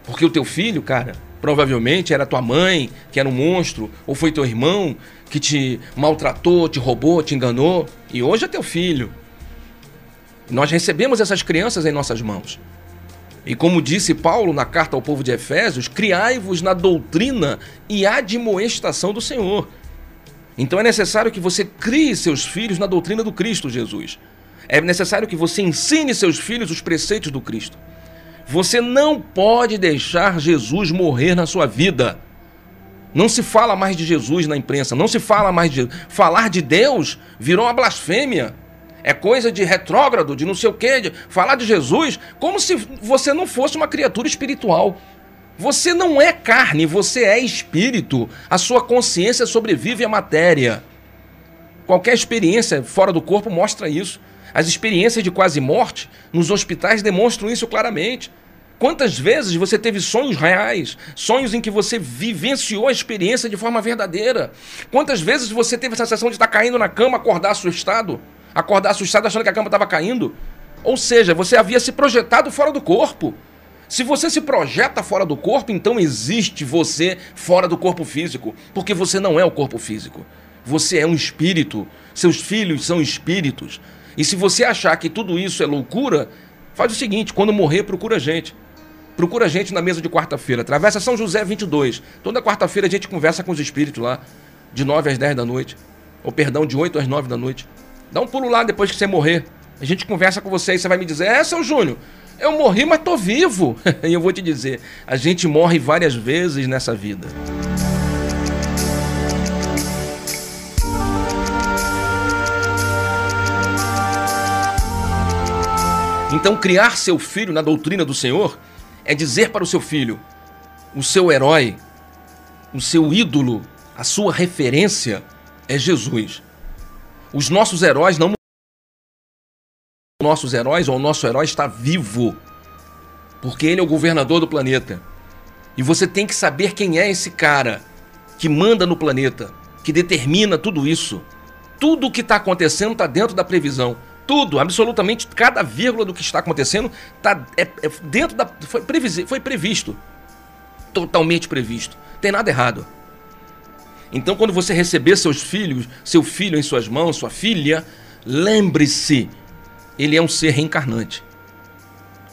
S1: Porque o teu filho, cara, Provavelmente era tua mãe, que era um monstro, ou foi teu irmão que te maltratou, te roubou, te enganou, e hoje é teu filho. Nós recebemos essas crianças em nossas mãos. E como disse Paulo na carta ao povo de Efésios, criai-vos na doutrina e admoestação do Senhor. Então é necessário que você crie seus filhos na doutrina do Cristo Jesus. É necessário que você ensine seus filhos os preceitos do Cristo. Você não pode deixar Jesus morrer na sua vida. Não se fala mais de Jesus na imprensa, não se fala mais de. Falar de Deus virou uma blasfêmia. É coisa de retrógrado, de não sei o quê, de falar de Jesus como se você não fosse uma criatura espiritual. Você não é carne, você é espírito. A sua consciência sobrevive à matéria. Qualquer experiência fora do corpo mostra isso. As experiências de quase morte nos hospitais demonstram isso claramente. Quantas vezes você teve sonhos reais, sonhos em que você vivenciou a experiência de forma verdadeira? Quantas vezes você teve a sensação de estar caindo na cama, acordar assustado? Acordar assustado achando que a cama estava caindo? Ou seja, você havia se projetado fora do corpo. Se você se projeta fora do corpo, então existe você fora do corpo físico, porque você não é o corpo físico. Você é um espírito. Seus filhos são espíritos. E se você achar que tudo isso é loucura, faz o seguinte: quando morrer, procura a gente. Procura a gente na mesa de quarta-feira. Atravessa São José 22. Toda quarta-feira a gente conversa com os espíritos lá, de 9 às 10 da noite. Ou perdão, de 8 às 9 da noite. Dá um pulo lá depois que você morrer. A gente conversa com você e você vai me dizer: É, seu Júnior, eu morri, mas tô vivo. [LAUGHS] e eu vou te dizer: a gente morre várias vezes nessa vida. Então, criar seu filho na doutrina do Senhor é dizer para o seu filho: o seu herói, o seu ídolo, a sua referência é Jesus. Os nossos heróis não nossos heróis ou o nosso herói está vivo. Porque ele é o governador do planeta. E você tem que saber quem é esse cara que manda no planeta, que determina tudo isso. Tudo o que está acontecendo está dentro da previsão. Tudo, absolutamente cada vírgula do que está acontecendo tá, é, é dentro da. Foi, previsi, foi previsto. Totalmente previsto. Tem nada errado. Então, quando você receber seus filhos, seu filho em suas mãos, sua filha, lembre-se, ele é um ser reencarnante.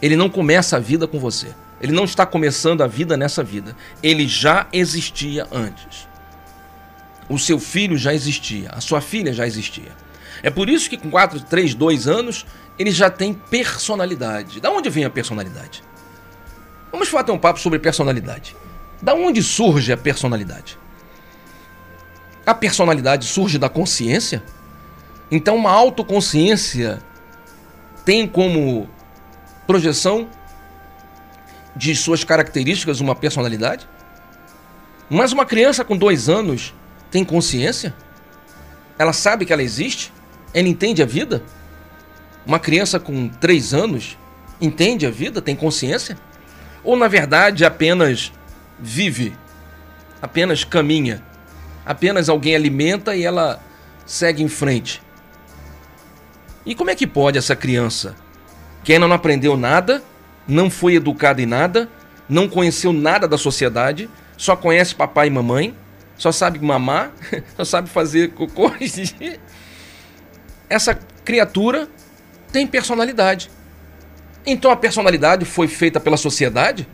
S1: Ele não começa a vida com você. Ele não está começando a vida nessa vida. Ele já existia antes. O seu filho já existia, a sua filha já existia. É por isso que com 4, 3, 2 anos, ele já tem personalidade. Da onde vem a personalidade? Vamos falar um papo sobre personalidade. Da onde surge a personalidade? A personalidade surge da consciência? Então, uma autoconsciência tem como projeção de suas características uma personalidade? Mas uma criança com dois anos tem consciência? Ela sabe que ela existe? Ela entende a vida? Uma criança com três anos entende a vida? Tem consciência? Ou na verdade apenas vive, apenas caminha, apenas alguém alimenta e ela segue em frente? E como é que pode essa criança, que ainda não aprendeu nada, não foi educada em nada, não conheceu nada da sociedade, só conhece papai e mamãe, só sabe mamar, [LAUGHS] só sabe fazer cocô essa criatura tem personalidade. Então a personalidade foi feita pela sociedade?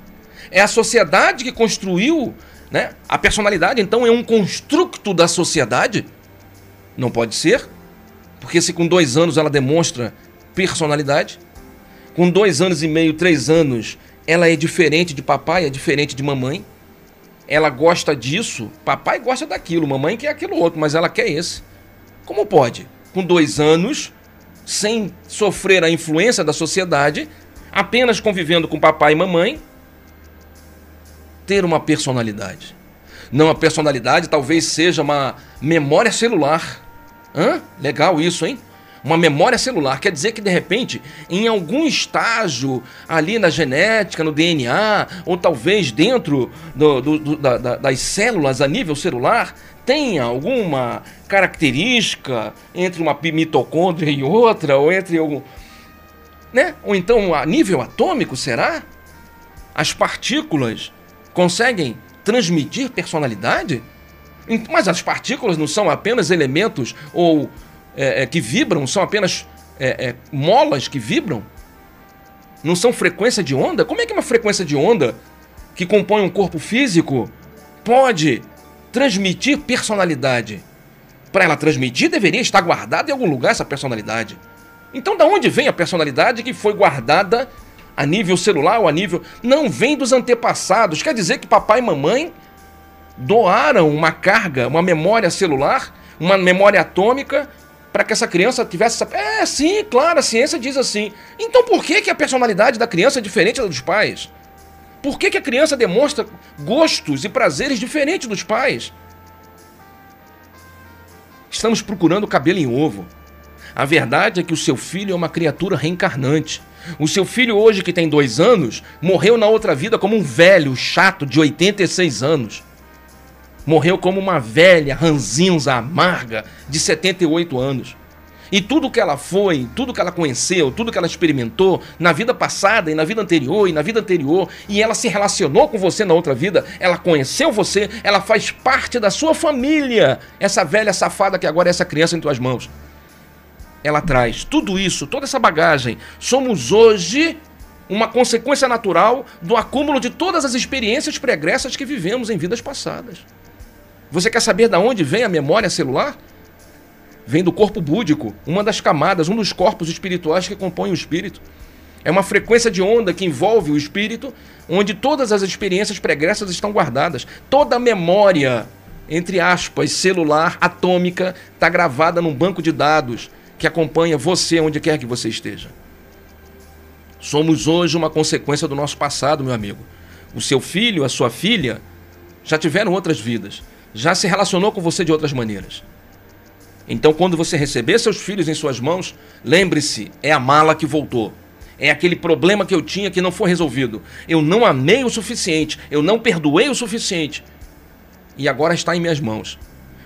S1: É a sociedade que construiu né? a personalidade, então é um construto da sociedade? Não pode ser, porque se com dois anos ela demonstra personalidade, com dois anos e meio, três anos, ela é diferente de papai, é diferente de mamãe, ela gosta disso, papai gosta daquilo, mamãe quer aquilo outro, mas ela quer esse. Como pode? Com dois anos, sem sofrer a influência da sociedade, apenas convivendo com papai e mamãe, ter uma personalidade. Não, a personalidade talvez seja uma memória celular. Hã? Legal isso, hein? Uma memória celular quer dizer que de repente, em algum estágio ali na genética, no DNA, ou talvez dentro do, do, do, da, das células a nível celular, tenha alguma característica entre uma mitocôndria e outra, ou entre algum. Né? Ou então a nível atômico, será? As partículas conseguem transmitir personalidade? Mas as partículas não são apenas elementos ou é, é, que vibram, são apenas é, é, molas que vibram? Não são frequência de onda? Como é que uma frequência de onda que compõe um corpo físico pode transmitir personalidade. Para ela transmitir, deveria estar guardada em algum lugar essa personalidade. Então, da onde vem a personalidade que foi guardada a nível celular ou a nível. Não vem dos antepassados. Quer dizer que papai e mamãe doaram uma carga, uma memória celular, uma memória atômica, para que essa criança tivesse essa. É, sim, claro, a ciência diz assim. Então por que, que a personalidade da criança é diferente da dos pais? Por que, que a criança demonstra gostos e prazeres diferentes dos pais? Estamos procurando cabelo em ovo. A verdade é que o seu filho é uma criatura reencarnante. O seu filho, hoje que tem dois anos, morreu na outra vida como um velho chato de 86 anos. Morreu como uma velha ranzinza amarga de 78 anos. E tudo que ela foi, tudo que ela conheceu, tudo que ela experimentou na vida passada e na vida anterior e na vida anterior, e ela se relacionou com você na outra vida, ela conheceu você, ela faz parte da sua família. Essa velha safada que agora é essa criança em tuas mãos. Ela traz tudo isso, toda essa bagagem. Somos hoje uma consequência natural do acúmulo de todas as experiências pregressas que vivemos em vidas passadas. Você quer saber de onde vem a memória celular? Vem do corpo búdico, uma das camadas, um dos corpos espirituais que compõem o espírito. É uma frequência de onda que envolve o espírito, onde todas as experiências pregressas estão guardadas. Toda a memória, entre aspas, celular, atômica, está gravada num banco de dados que acompanha você onde quer que você esteja. Somos hoje uma consequência do nosso passado, meu amigo. O seu filho, a sua filha, já tiveram outras vidas já se relacionou com você de outras maneiras. Então, quando você receber seus filhos em suas mãos, lembre-se: é a mala que voltou. É aquele problema que eu tinha que não foi resolvido. Eu não amei o suficiente, eu não perdoei o suficiente. E agora está em minhas mãos.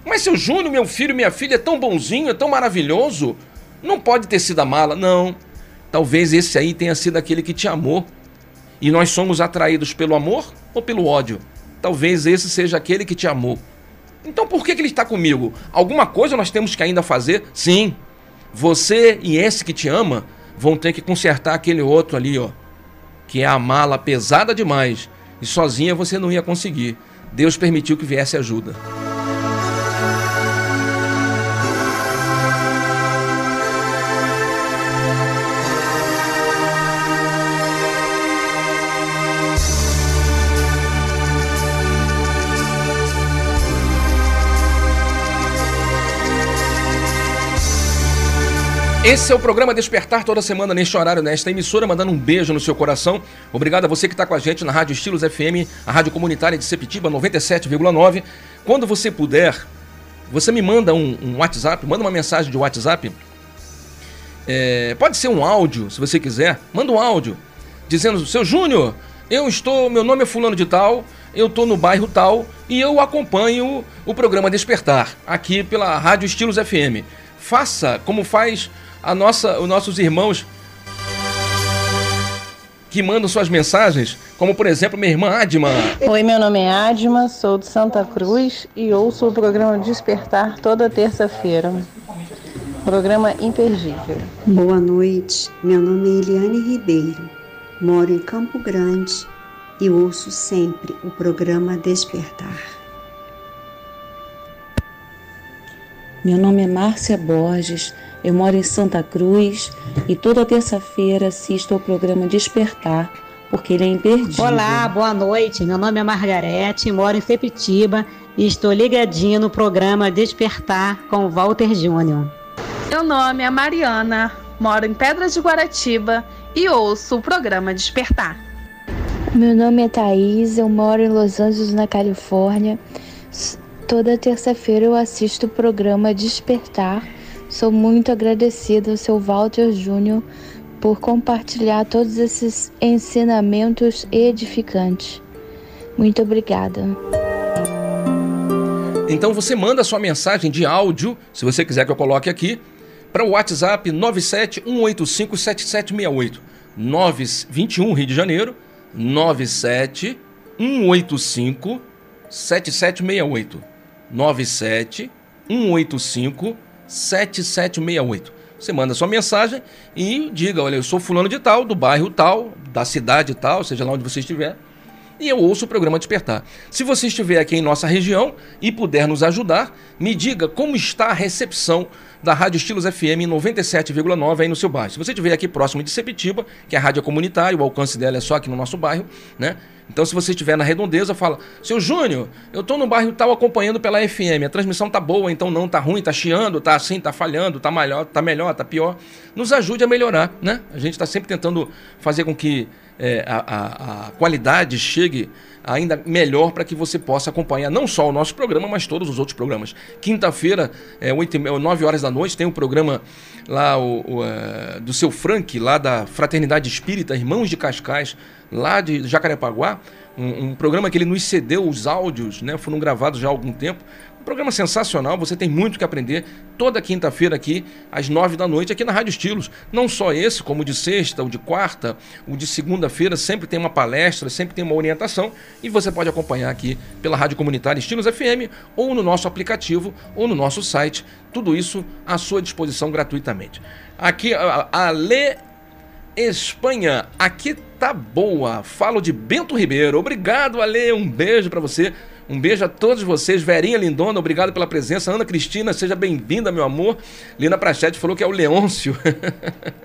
S1: Mas seu Júnior, meu filho, minha filha, é tão bonzinho, é tão maravilhoso. Não pode ter sido a mala. Não. Talvez esse aí tenha sido aquele que te amou. E nós somos atraídos pelo amor ou pelo ódio? Talvez esse seja aquele que te amou. Então por que, que ele está comigo? Alguma coisa nós temos que ainda fazer? Sim. Você e esse que te ama vão ter que consertar aquele outro ali, ó. Que é a mala pesada demais. E sozinha você não ia conseguir. Deus permitiu que viesse ajuda. Esse é o programa Despertar toda semana neste horário, nesta emissora, mandando um beijo no seu coração. Obrigado a você que está com a gente na Rádio Estilos FM, a rádio comunitária de Sepitiba 97,9. Quando você puder, você me manda um, um, WhatsApp, manda uma mensagem de WhatsApp. É, pode ser um áudio, se você quiser. Manda um áudio dizendo: Seu Júnior, eu estou, meu nome é Fulano de Tal, eu estou no bairro tal e eu acompanho o programa Despertar aqui pela Rádio Estilos FM. Faça como faz a nossa, os nossos irmãos que mandam suas mensagens, como por exemplo minha irmã Adma.
S2: Oi, meu nome é Adma, sou de Santa Cruz e ouço o programa Despertar toda terça-feira. Programa imperdível.
S3: Boa noite, meu nome é Eliane Ribeiro, moro em Campo Grande e ouço sempre o programa Despertar.
S4: Meu nome é Márcia Borges eu moro em Santa Cruz e toda terça-feira assisto ao programa Despertar, porque ele é imperdível.
S5: Olá, boa noite. Meu nome é Margarete, moro em Sepitiba e estou ligadinha no programa Despertar com Walter Júnior.
S6: Meu nome é Mariana, moro em Pedra de Guaratiba e ouço o programa Despertar.
S7: Meu nome é Thaís, eu moro em Los Angeles, na Califórnia. Toda terça-feira eu assisto o programa Despertar Sou muito agradecida ao seu Walter Júnior por compartilhar todos esses ensinamentos edificantes. Muito obrigada.
S1: Então você manda sua mensagem de áudio, se você quiser que eu coloque aqui, para o WhatsApp 971857768. 921 Rio de Janeiro 97185 7768. 97185 7768. Você manda sua mensagem e diga: Olha, eu sou fulano de tal, do bairro tal, da cidade tal, seja lá onde você estiver, e eu ouço o programa Despertar. Se você estiver aqui em nossa região e puder nos ajudar, me diga como está a recepção da Rádio Estilos FM 97,9 aí no seu bairro. Se você estiver aqui próximo de Sepitiba, que é a rádio comunitária, o alcance dela é só aqui no nosso bairro, né? Então, se você estiver na redondeza, fala: Seu Júnior, eu estou no bairro tal acompanhando pela FM, a transmissão tá boa, então não, tá ruim, tá chiando, tá assim, tá falhando, tá melhor, tá melhor, tá pior. Nos ajude a melhorar, né? A gente está sempre tentando fazer com que é, a, a, a qualidade chegue ainda melhor para que você possa acompanhar não só o nosso programa, mas todos os outros programas. Quinta-feira, é, 8, 9 horas da noite, tem um programa lá o, o uh, do seu Frank, lá da Fraternidade Espírita, Irmãos de Cascais, lá de Jacarepaguá, um, um, programa que ele nos cedeu os áudios, né? Foram gravados já há algum tempo. Programa sensacional, você tem muito que aprender toda quinta-feira aqui, às nove da noite, aqui na Rádio Estilos. Não só esse, como o de sexta, o de quarta, o de segunda-feira, sempre tem uma palestra, sempre tem uma orientação e você pode acompanhar aqui pela Rádio Comunitária Estilos FM ou no nosso aplicativo ou no nosso site. Tudo isso à sua disposição gratuitamente. Aqui, a, Lê Espanha, aqui tá boa. Falo de Bento Ribeiro. Obrigado, Ale. Um beijo para você. Um beijo a todos vocês. Verinha Lindona, obrigado pela presença. Ana Cristina, seja bem-vinda, meu amor. Lina Prachete falou que é o Leôncio.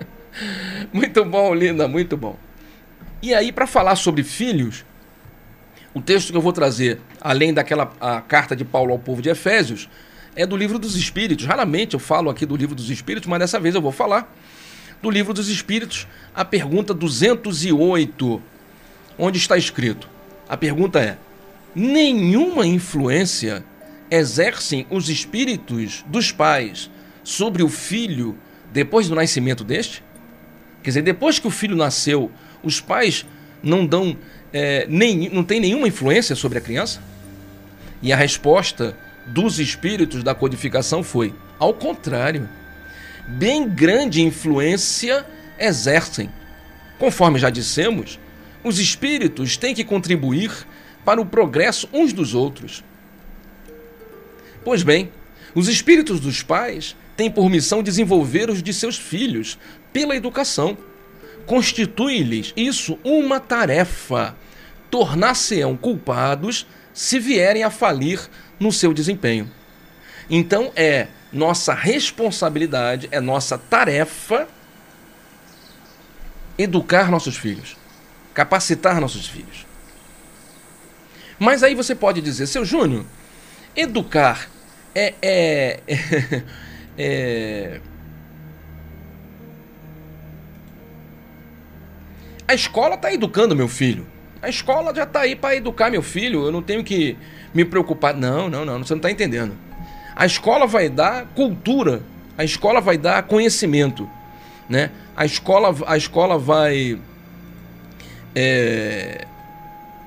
S1: [LAUGHS] muito bom, Lina, muito bom. E aí, para falar sobre filhos, o texto que eu vou trazer, além daquela carta de Paulo ao povo de Efésios, é do livro dos Espíritos. Raramente eu falo aqui do livro dos Espíritos, mas dessa vez eu vou falar do livro dos Espíritos, a pergunta 208, onde está escrito: a pergunta é: nenhuma influência exercem os espíritos dos pais sobre o filho depois do nascimento deste? Quer dizer, depois que o filho nasceu, os pais não dão é, nem, não tem nenhuma influência sobre a criança? E a resposta dos espíritos da codificação foi: ao contrário, bem grande influência exercem. Conforme já dissemos, os espíritos têm que contribuir para o progresso uns dos outros. Pois bem, os espíritos dos pais têm por missão desenvolver os de seus filhos pela educação. Constitui-lhes isso uma tarefa. Tornar-se-ão culpados se vierem a falir no seu desempenho. Então é nossa responsabilidade, é nossa tarefa educar nossos filhos, capacitar nossos filhos. Mas aí você pode dizer, seu Júnior, educar é, é, é, [LAUGHS] é A escola está educando meu filho. A escola já está aí para educar meu filho. Eu não tenho que me preocupar. Não, não, não. Você não está entendendo. A escola vai dar cultura. A escola vai dar conhecimento. Né? A, escola, a escola vai é,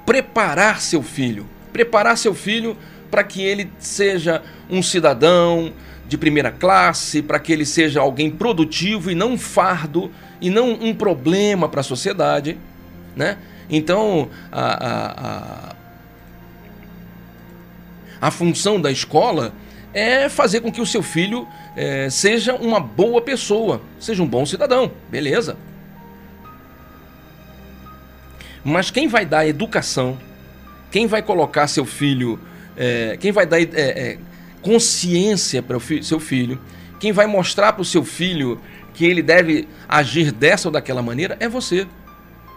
S1: preparar seu filho. Preparar seu filho para que ele seja um cidadão de primeira classe, para que ele seja alguém produtivo e não um fardo e não um problema para a sociedade, né? Então a, a, a, a, função da escola é fazer com que o seu filho é, seja uma boa pessoa, seja um bom cidadão, beleza? Mas quem vai dar educação, quem vai colocar seu filho, é, quem vai dar é, é consciência para o fi seu filho, quem vai mostrar para o seu filho que ele deve agir dessa ou daquela maneira é você,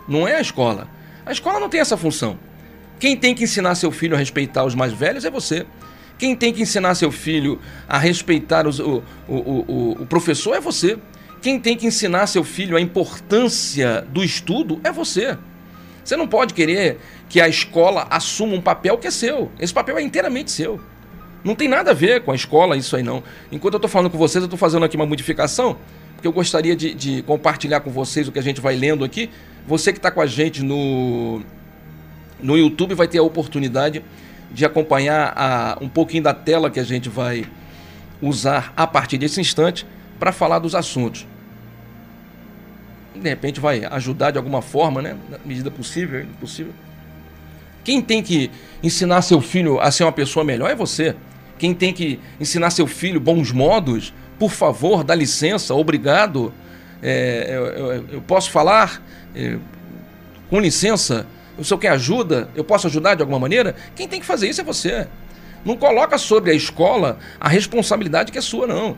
S1: não é a escola. A escola não tem essa função. Quem tem que ensinar seu filho a respeitar os mais velhos é você. Quem tem que ensinar seu filho a respeitar os, o, o, o, o professor é você. Quem tem que ensinar seu filho a importância do estudo é você. Você não pode querer que a escola assuma um papel que é seu. Esse papel é inteiramente seu. Não tem nada a ver com a escola isso aí não. Enquanto eu estou falando com vocês, eu estou fazendo aqui uma modificação, porque eu gostaria de, de, compartilhar com vocês o que a gente vai lendo aqui. Você que está com a gente no, no YouTube vai ter a oportunidade de acompanhar a, um pouquinho da tela que a gente vai usar a partir desse instante para falar dos assuntos de repente vai ajudar de alguma forma, né? Na medida possível, possível. Quem tem que ensinar seu filho a ser uma pessoa melhor é você. Quem tem que ensinar seu filho bons modos, por favor, dá licença, obrigado. É, eu, eu, eu, posso falar? É, com licença? O senhor quer ajuda? Eu posso ajudar de alguma maneira? Quem tem que fazer isso é você. Não coloca sobre a escola a responsabilidade que é sua, não.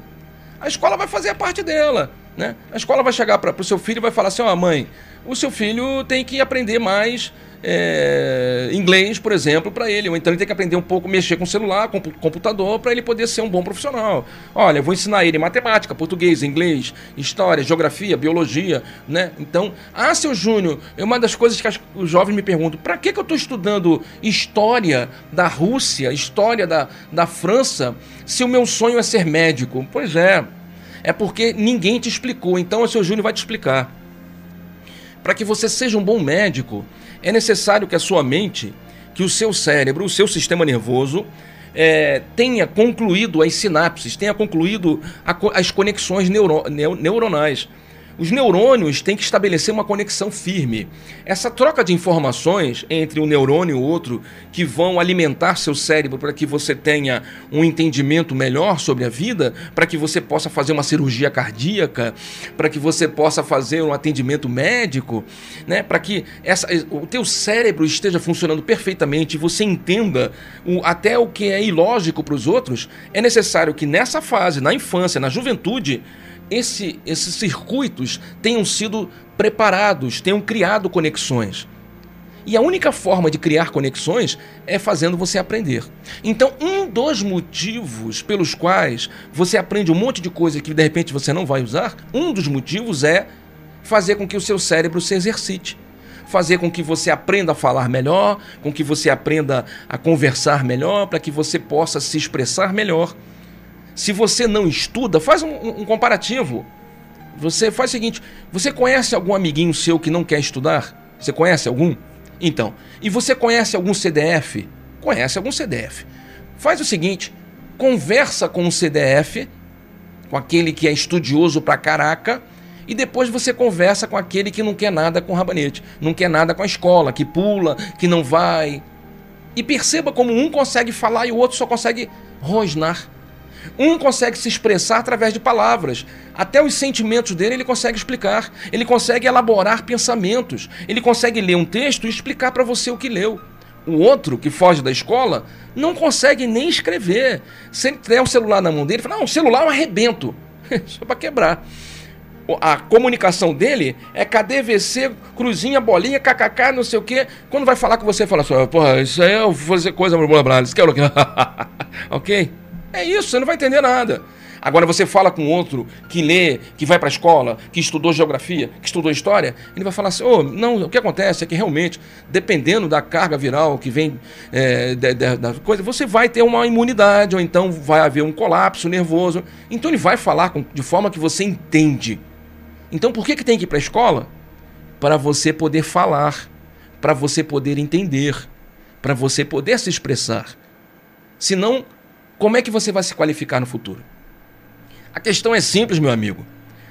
S1: A escola vai fazer a parte dela Né? A escola vai chegar para o seu filho e vai falar assim: ó, oh, mãe, o seu filho tem que aprender mais é, inglês, por exemplo, para ele. Ou então ele tem que aprender um pouco, mexer com celular, com computador, para ele poder ser um bom profissional. Olha, eu vou ensinar ele matemática, português, inglês, história, geografia, biologia, né? Então, ah, seu Júnior, é uma das coisas que os jovens me perguntam: para que, que eu estou estudando história da Rússia, história da, da França, se o meu sonho é ser médico? Pois é, é porque ninguém te explicou, então o seu Júnior vai te explicar. Para que você seja um bom médico, é necessário que a sua mente, que o seu cérebro, o seu sistema nervoso, é, tenha concluído as sinapses, tenha concluído a, as conexões neuro, neuronais. Os neurônios têm que estabelecer uma conexão firme. Essa troca de informações entre um neurônio e outro, que vão alimentar seu cérebro para que você tenha um entendimento melhor sobre a vida, para que você possa fazer uma cirurgia cardíaca, para que você possa fazer um atendimento médico, né? para que essa, o teu cérebro esteja funcionando perfeitamente e você entenda o, até o que é ilógico para os outros, é necessário que nessa fase, na infância, na juventude, esse, esses circuitos tenham sido preparados, tenham criado conexões. E a única forma de criar conexões é fazendo você aprender. Então, um dos motivos pelos quais você aprende um monte de coisa que de repente você não vai usar, um dos motivos é fazer com que o seu cérebro se exercite. Fazer com que você aprenda a falar melhor, com que você aprenda a conversar melhor, para que você possa se expressar melhor. Se você não estuda, faz um, um comparativo. Você faz o seguinte: você conhece algum amiguinho seu que não quer estudar? Você conhece algum? Então, e você conhece algum CDF? Conhece algum CDF? Faz o seguinte: conversa com um CDF, com aquele que é estudioso pra caraca, e depois você conversa com aquele que não quer nada com o rabanete, não quer nada com a escola, que pula, que não vai. E perceba como um consegue falar e o outro só consegue rosnar. Um consegue se expressar através de palavras. Até os sentimentos dele ele consegue explicar. Ele consegue elaborar pensamentos. Ele consegue ler um texto e explicar para você o que leu. O outro, que foge da escola, não consegue nem escrever. Se ele um celular na mão dele, ele fala: Não, celular é um arrebento. [LAUGHS] Só para quebrar. A comunicação dele é KDVC, cruzinha, bolinha, kkk, não sei o quê. Quando vai falar com você, fala assim: Porra, isso aí eu vou fazer coisa, blá blá blá. Isso que é o [LAUGHS] ok? É isso, você não vai entender nada. Agora você fala com outro que lê, que vai para a escola, que estudou geografia, que estudou história, ele vai falar assim: oh, não, o que acontece é que realmente, dependendo da carga viral que vem é, da, da, coisa, você vai ter uma imunidade, ou então vai haver um colapso nervoso. Então ele vai falar com, de forma que você entende. Então por que, que tem que ir para a escola? Para você poder falar, para você poder entender, para você poder se expressar. Senão como é que você vai se qualificar no futuro? A questão é simples, meu amigo.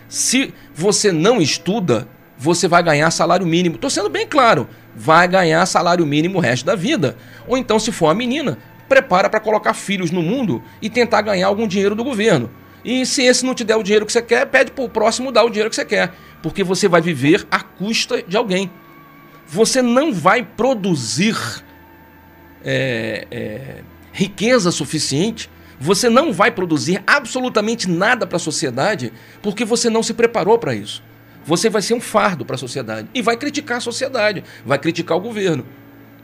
S1: Se você não estuda, você vai ganhar salário mínimo. Estou sendo bem claro, vai ganhar salário mínimo o resto da vida. Ou então, se for uma menina, prepara para colocar filhos no mundo e tentar ganhar algum dinheiro do governo. E se esse não te der o dinheiro que você quer, pede para o próximo dar o dinheiro que você quer. Porque você vai viver à custa de alguém. Você não vai produzir é, é, riqueza suficiente, você não vai produzir absolutamente nada para a sociedade porque você não se preparou para isso. Você vai ser um fardo para a sociedade e vai criticar a sociedade, vai criticar o governo,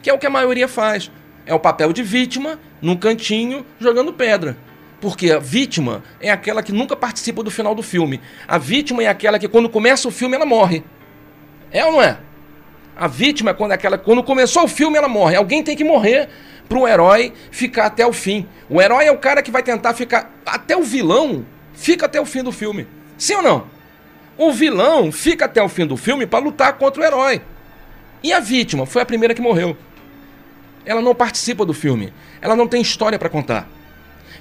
S1: que é o que a maioria faz. É o papel de vítima num cantinho jogando pedra. Porque a vítima é aquela que nunca participa do final do filme. A vítima é aquela que quando começa o filme ela morre. É ou não é? A vítima é quando é aquela quando começou o filme ela morre. Alguém tem que morrer para um herói ficar até o fim. O herói é o cara que vai tentar ficar. Até o vilão fica até o fim do filme. Sim ou não? O vilão fica até o fim do filme para lutar contra o herói. E a vítima foi a primeira que morreu. Ela não participa do filme. Ela não tem história para contar.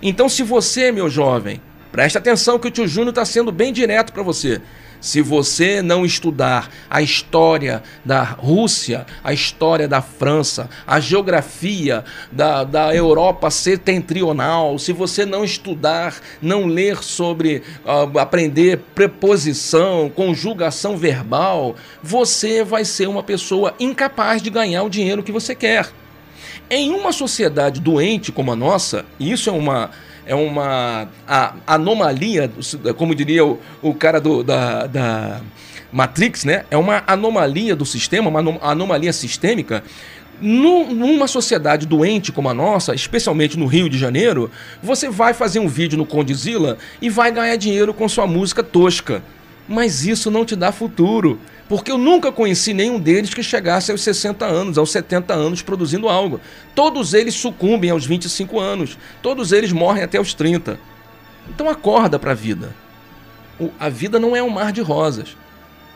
S1: Então, se você, meu jovem, preste atenção que o tio Júnior está sendo bem direto para você. Se você não estudar a história da Rússia, a história da França, a geografia da, da Europa setentrional, se você não estudar, não ler sobre, uh, aprender preposição, conjugação verbal, você vai ser uma pessoa incapaz de ganhar o dinheiro que você quer. Em uma sociedade doente como a nossa, isso é uma é uma anomalia, como diria o, o cara do, da, da Matrix, né? É uma anomalia do sistema, uma anomalia sistêmica numa sociedade doente como a nossa, especialmente no Rio de Janeiro, você vai fazer um vídeo no Condizila e vai ganhar dinheiro com sua música tosca. Mas isso não te dá futuro. Porque eu nunca conheci nenhum deles que chegasse aos 60 anos, aos 70 anos produzindo algo. Todos eles sucumbem aos 25 anos. Todos eles morrem até os 30. Então acorda para a vida. A vida não é um mar de rosas.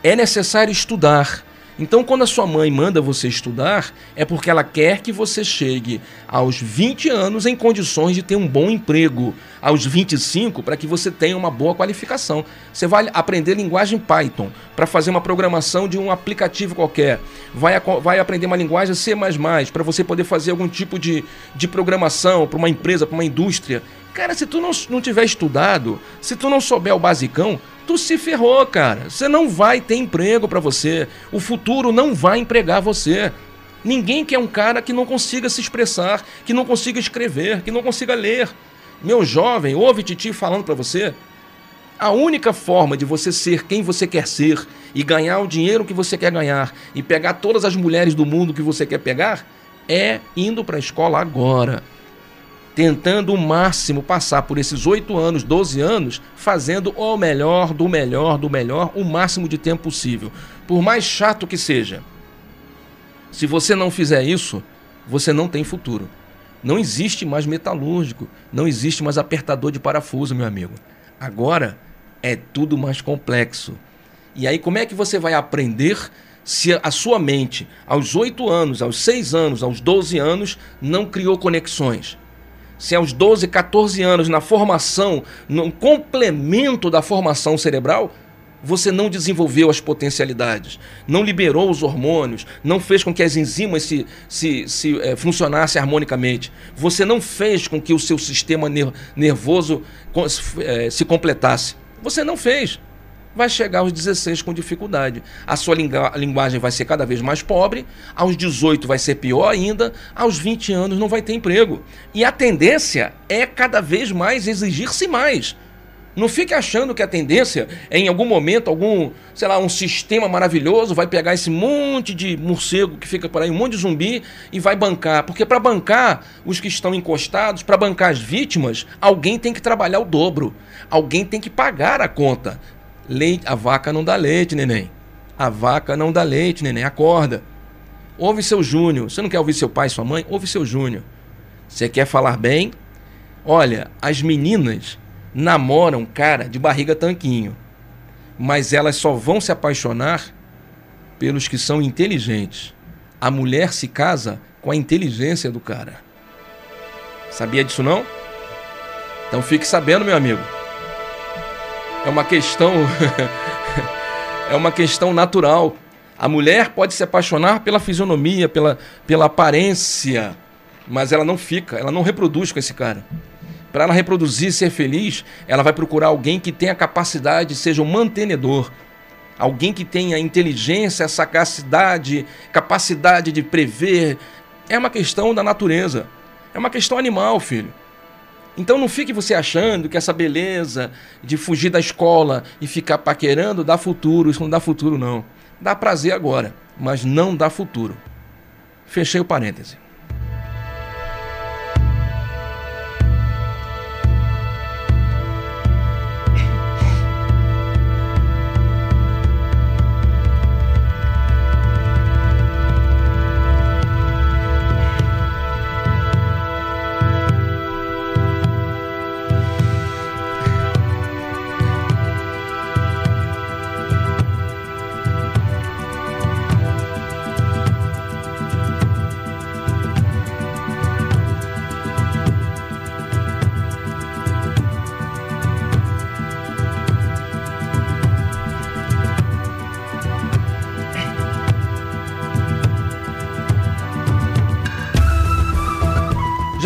S1: É necessário estudar. Então, quando a sua mãe manda você estudar, é porque ela quer que você chegue aos 20 anos em condições de ter um bom emprego, aos 25 para que você tenha uma boa qualificação. Você vai aprender linguagem Python para fazer uma programação de um aplicativo qualquer, vai, vai aprender uma linguagem C para você poder fazer algum tipo de, de programação para uma empresa, para uma indústria. Cara, se tu não, não tiver estudado, se tu não souber o basicão, tu se ferrou, cara. Você não vai ter emprego para você. O futuro não vai empregar você. Ninguém quer um cara que não consiga se expressar, que não consiga escrever, que não consiga ler. Meu jovem, ouve Titi falando para você. A única forma de você ser quem você quer ser e ganhar o dinheiro que você quer ganhar e pegar todas as mulheres do mundo que você quer pegar é indo para a escola agora tentando o máximo passar por esses 8 anos, 12 anos, fazendo o melhor, do melhor, do melhor, o máximo de tempo possível. Por mais chato que seja. Se você não fizer isso, você não tem futuro. Não existe mais metalúrgico, não existe mais apertador de parafuso, meu amigo. Agora é tudo mais complexo. E aí, como é que você vai aprender se a sua mente, aos 8 anos, aos 6 anos, aos 12 anos, não criou conexões? Se aos 12, 14 anos, na formação, no complemento da formação cerebral, você não desenvolveu as potencialidades, não liberou os hormônios, não fez com que as enzimas se, se, se é, funcionassem harmonicamente, você não fez com que o seu sistema nervoso é, se completasse. Você não fez vai chegar aos 16 com dificuldade. A sua linguagem vai ser cada vez mais pobre, aos 18 vai ser pior ainda, aos 20 anos não vai ter emprego. E a tendência é cada vez mais exigir-se mais. Não fique achando que a tendência é em algum momento, algum, sei lá, um sistema maravilhoso vai pegar esse monte de morcego que fica por aí, um monte de zumbi e vai bancar. Porque para bancar os que estão encostados, para bancar as vítimas, alguém tem que trabalhar o dobro. Alguém tem que pagar a conta. Leite, a vaca não dá leite, neném. A vaca não dá leite, neném. Acorda. Ouve seu Júnior. Você não quer ouvir seu pai sua mãe? Ouve seu Júnior. Você quer falar bem? Olha, as meninas namoram cara de barriga tanquinho. Mas elas só vão se apaixonar pelos que são inteligentes. A mulher se casa com a inteligência do cara. Sabia disso não? Então fique sabendo, meu amigo é uma questão [LAUGHS] é uma questão natural. A mulher pode se apaixonar pela fisionomia, pela, pela aparência, mas ela não fica, ela não reproduz com esse cara. Para ela reproduzir, ser feliz, ela vai procurar alguém que tenha capacidade, seja um mantenedor, alguém que tenha inteligência, sagacidade, capacidade de prever. É uma questão da natureza. É uma questão animal, filho. Então não fique você achando que essa beleza de fugir da escola e ficar paquerando dá futuro. Isso não dá futuro, não. Dá prazer agora, mas não dá futuro. Fechei o parêntese.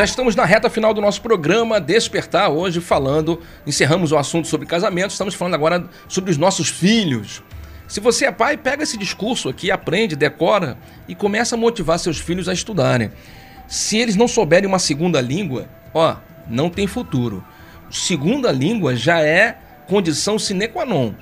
S1: Já estamos na reta final do nosso programa Despertar, hoje falando, encerramos o assunto sobre casamento, estamos falando agora sobre os nossos filhos. Se você é pai, pega esse discurso aqui, aprende, decora e começa a motivar seus filhos a estudarem. Se eles não souberem uma segunda língua, ó, não tem futuro. Segunda língua já é condição sine qua non.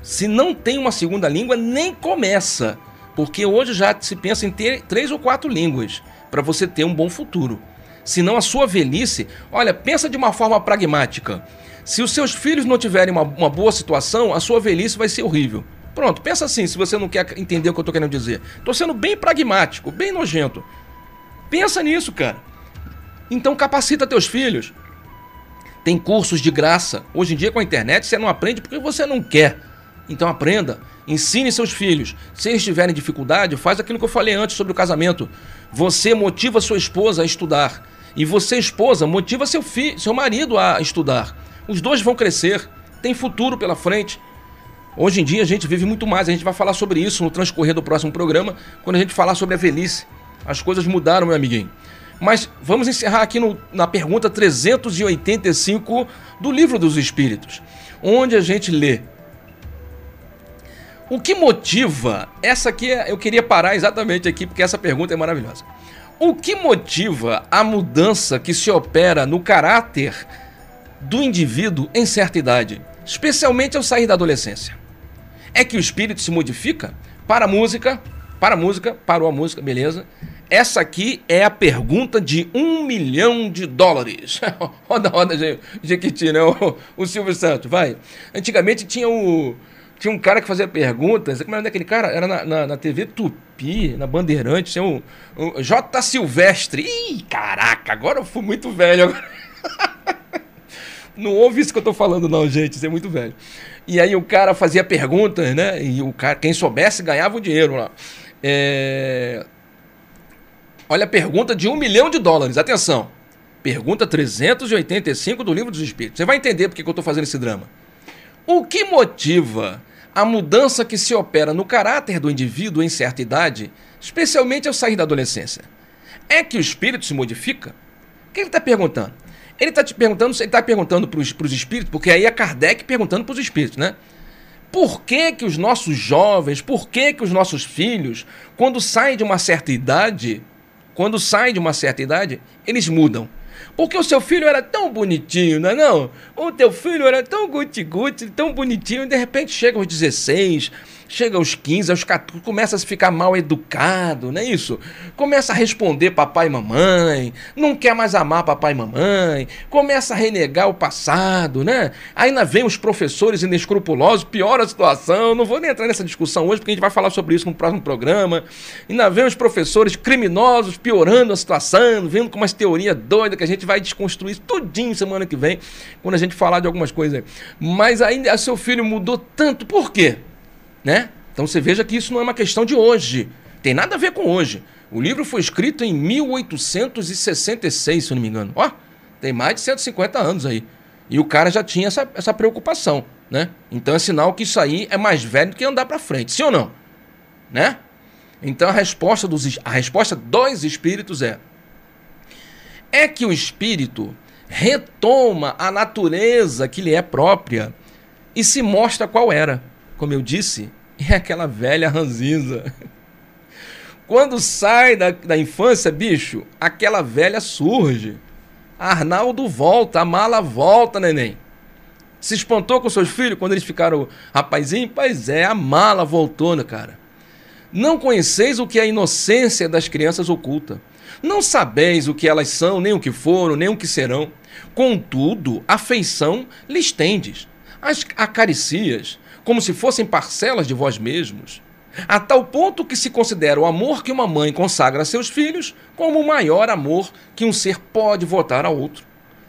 S1: Se não tem uma segunda língua, nem começa. Porque hoje já se pensa em ter três ou quatro línguas para você ter um bom futuro. Senão a sua velhice, olha, pensa de uma forma pragmática. Se os seus filhos não tiverem uma, uma boa situação, a sua velhice vai ser horrível. Pronto, pensa assim, se você não quer entender o que eu estou querendo dizer. Estou sendo bem pragmático, bem nojento. Pensa nisso, cara. Então capacita teus filhos. Tem cursos de graça. Hoje em dia com a internet você não aprende porque você não quer. Então aprenda, ensine seus filhos. Se eles tiverem dificuldade, faz aquilo que eu falei antes sobre o casamento. Você motiva sua esposa a estudar. E você, esposa, motiva seu filho, seu marido a estudar. Os dois vão crescer, tem futuro pela frente. Hoje em dia a gente vive muito mais, a gente vai falar sobre isso no transcorrer do próximo programa, quando a gente falar sobre a velhice. As coisas mudaram, meu amiguinho. Mas vamos encerrar aqui no, na pergunta 385 do Livro dos Espíritos, onde a gente lê o que motiva? Essa aqui é, eu queria parar exatamente aqui porque essa pergunta é maravilhosa. O que motiva a mudança que se opera no caráter do indivíduo em certa idade, especialmente ao sair da adolescência? É que o espírito se modifica? Para a música, para a música, parou a música, beleza. Essa aqui é a pergunta de um milhão de dólares. [LAUGHS] roda, roda, Jequiti, né? O, o Silvio Santos, vai. Antigamente tinha o tinha um cara que fazia perguntas. Como era daquele cara? Era na, na, na, TV Tupi, na Bandeirante. Tinha um, um J. Silvestre. Ih, caraca, agora eu fui muito velho. [LAUGHS] Não ouve isso que eu tô falando, não, gente. Isso é muito velho. E aí o cara fazia perguntas, né? E o cara, quem soubesse, ganhava o dinheiro lá. É... Olha a pergunta de um milhão de dólares. Atenção. Pergunta 385 do Livro dos Espíritos. Você vai entender porque que eu estou fazendo esse drama. O que motiva a mudança que se opera no caráter do indivíduo em certa idade, especialmente ao sair da adolescência? É que o espírito se modifica? O que ele está perguntando? Ele está te perguntando, ele está perguntando para os espíritos, porque aí é Kardec perguntando para os espíritos, né? Por que, que os nossos jovens, por que, que os nossos filhos, quando saem de uma certa idade, quando saem de uma certa idade, eles mudam? Porque o seu filho era tão bonitinho, não é não? O teu filho era tão guti-guti, tão bonitinho, e de repente chega aos 16, chega aos 15, aos 14, começa a ficar mal educado, não é isso? Começa a responder papai e mamãe, não quer mais amar papai e mamãe, começa a renegar o passado, né? Ainda vem os professores inescrupulosos, piora a situação, não vou nem entrar nessa discussão hoje, porque a gente vai falar sobre isso no próximo programa. Ainda vem os professores criminosos piorando a situação, vendo com umas teorias doidas que a gente vai desconstruir tudinho semana que vem, quando a gente falar de algumas coisas. Mas ainda seu filho mudou tanto, por quê? Né? Então você veja que isso não é uma questão de hoje. Tem nada a ver com hoje. O livro foi escrito em 1866, se eu não me engano. Ó, tem mais de 150 anos aí. E o cara já tinha essa, essa preocupação, né? Então é sinal que isso aí é mais velho do que andar para frente, sim ou não? Né? Então a resposta, dos, a resposta dos espíritos é: é que o espírito retoma a natureza que lhe é própria e se mostra qual era como eu disse, [LAUGHS] é aquela velha ranzinza. Quando sai da, da infância, bicho, aquela velha surge. Arnaldo volta, a mala volta, neném. Se espantou com seus filhos quando eles ficaram rapazinho? Pois é, a mala voltou, né, cara? Não conheceis o que a inocência das crianças oculta. Não sabeis o que elas são, nem o que foram, nem o que serão. Contudo, afeição lhes tendes. As acaricias, como se fossem parcelas de vós mesmos, a tal ponto que se considera o amor que uma mãe consagra a seus filhos como o maior amor que um ser pode votar a outro.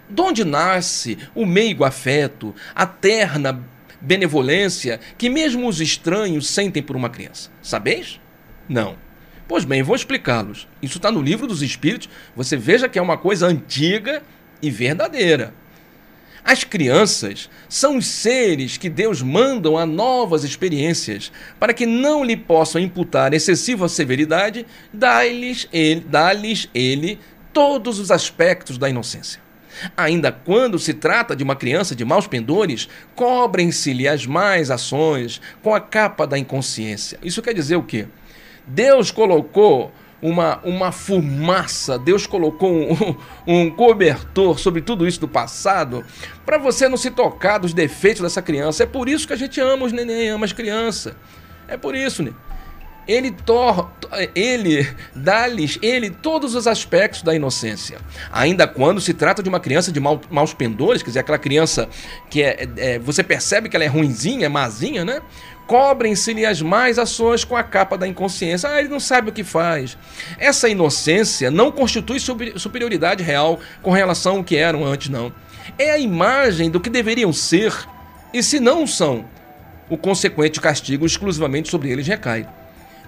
S1: Donde nasce o meigo afeto, a terna benevolência que mesmo os estranhos sentem por uma criança? Sabeis? Não. Pois bem, vou explicá-los. Isso está no livro dos Espíritos. Você veja que é uma coisa antiga e verdadeira. As crianças são os seres que Deus mandam a novas experiências, para que não lhe possam imputar excessiva severidade, dá-lhes ele, dá ele todos os aspectos da inocência. Ainda quando se trata de uma criança de maus pendores, cobrem-se-lhe as más ações com a capa da inconsciência. Isso quer dizer o quê? Deus colocou uma, uma fumaça, Deus colocou um, [LAUGHS] um cobertor sobre tudo isso do passado, para você não se tocar dos defeitos dessa criança. É por isso que a gente ama os neném, ama as crianças. É por isso, né? Ele tor ele dá-lhes ele todos os aspectos da inocência. Ainda quando se trata de uma criança de maus pendores, quer dizer, aquela criança que é, é, você percebe que ela é ruinzinha, é mazinha, né? cobrem-se-lhe as mais ações com a capa da inconsciência. Ah, ele não sabe o que faz. Essa inocência não constitui superioridade real com relação ao que eram antes, não. É a imagem do que deveriam ser, e se não são, o consequente castigo exclusivamente sobre eles recai.